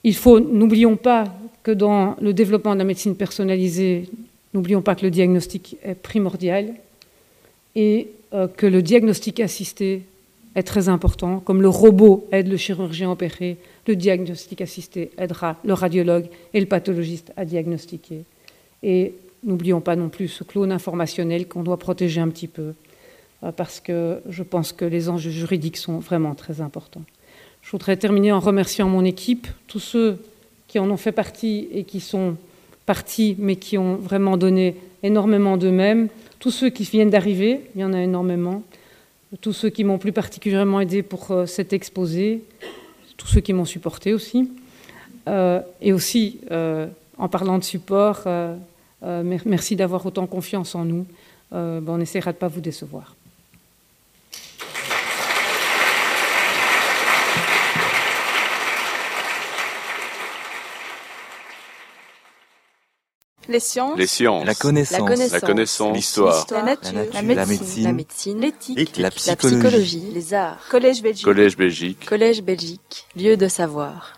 E: Il faut, n'oublions pas que dans le développement de la médecine personnalisée, n'oublions pas que le diagnostic est primordial et euh, que le diagnostic assisté est très important. Comme le robot aide le chirurgien à opérer, le diagnostic assisté aidera le radiologue et le pathologiste à diagnostiquer. N'oublions pas non plus ce clone informationnel qu'on doit protéger un petit peu, euh, parce que je pense que les enjeux juridiques sont vraiment très importants. Je voudrais terminer en remerciant mon équipe, tous ceux qui en ont fait partie et qui sont partis, mais qui ont vraiment donné énormément d'eux-mêmes, tous ceux qui viennent d'arriver, il y en a énormément, tous ceux qui m'ont plus particulièrement aidé pour euh, cet exposé, tous ceux qui m'ont supporté aussi. Euh, et aussi, en parlant de support, merci d'avoir autant confiance en nous. Ben, on essaiera de ne pas vous décevoir.
D: Les sciences.
A: La connaissance.
B: La connaissance.
A: L'histoire.
D: La, nature. La, médecine. L'éthique.
A: La, psychologie.
D: Les arts. Collège Belgique.
A: Collège Belgique.
D: Collège Belgique. Lieu de savoir.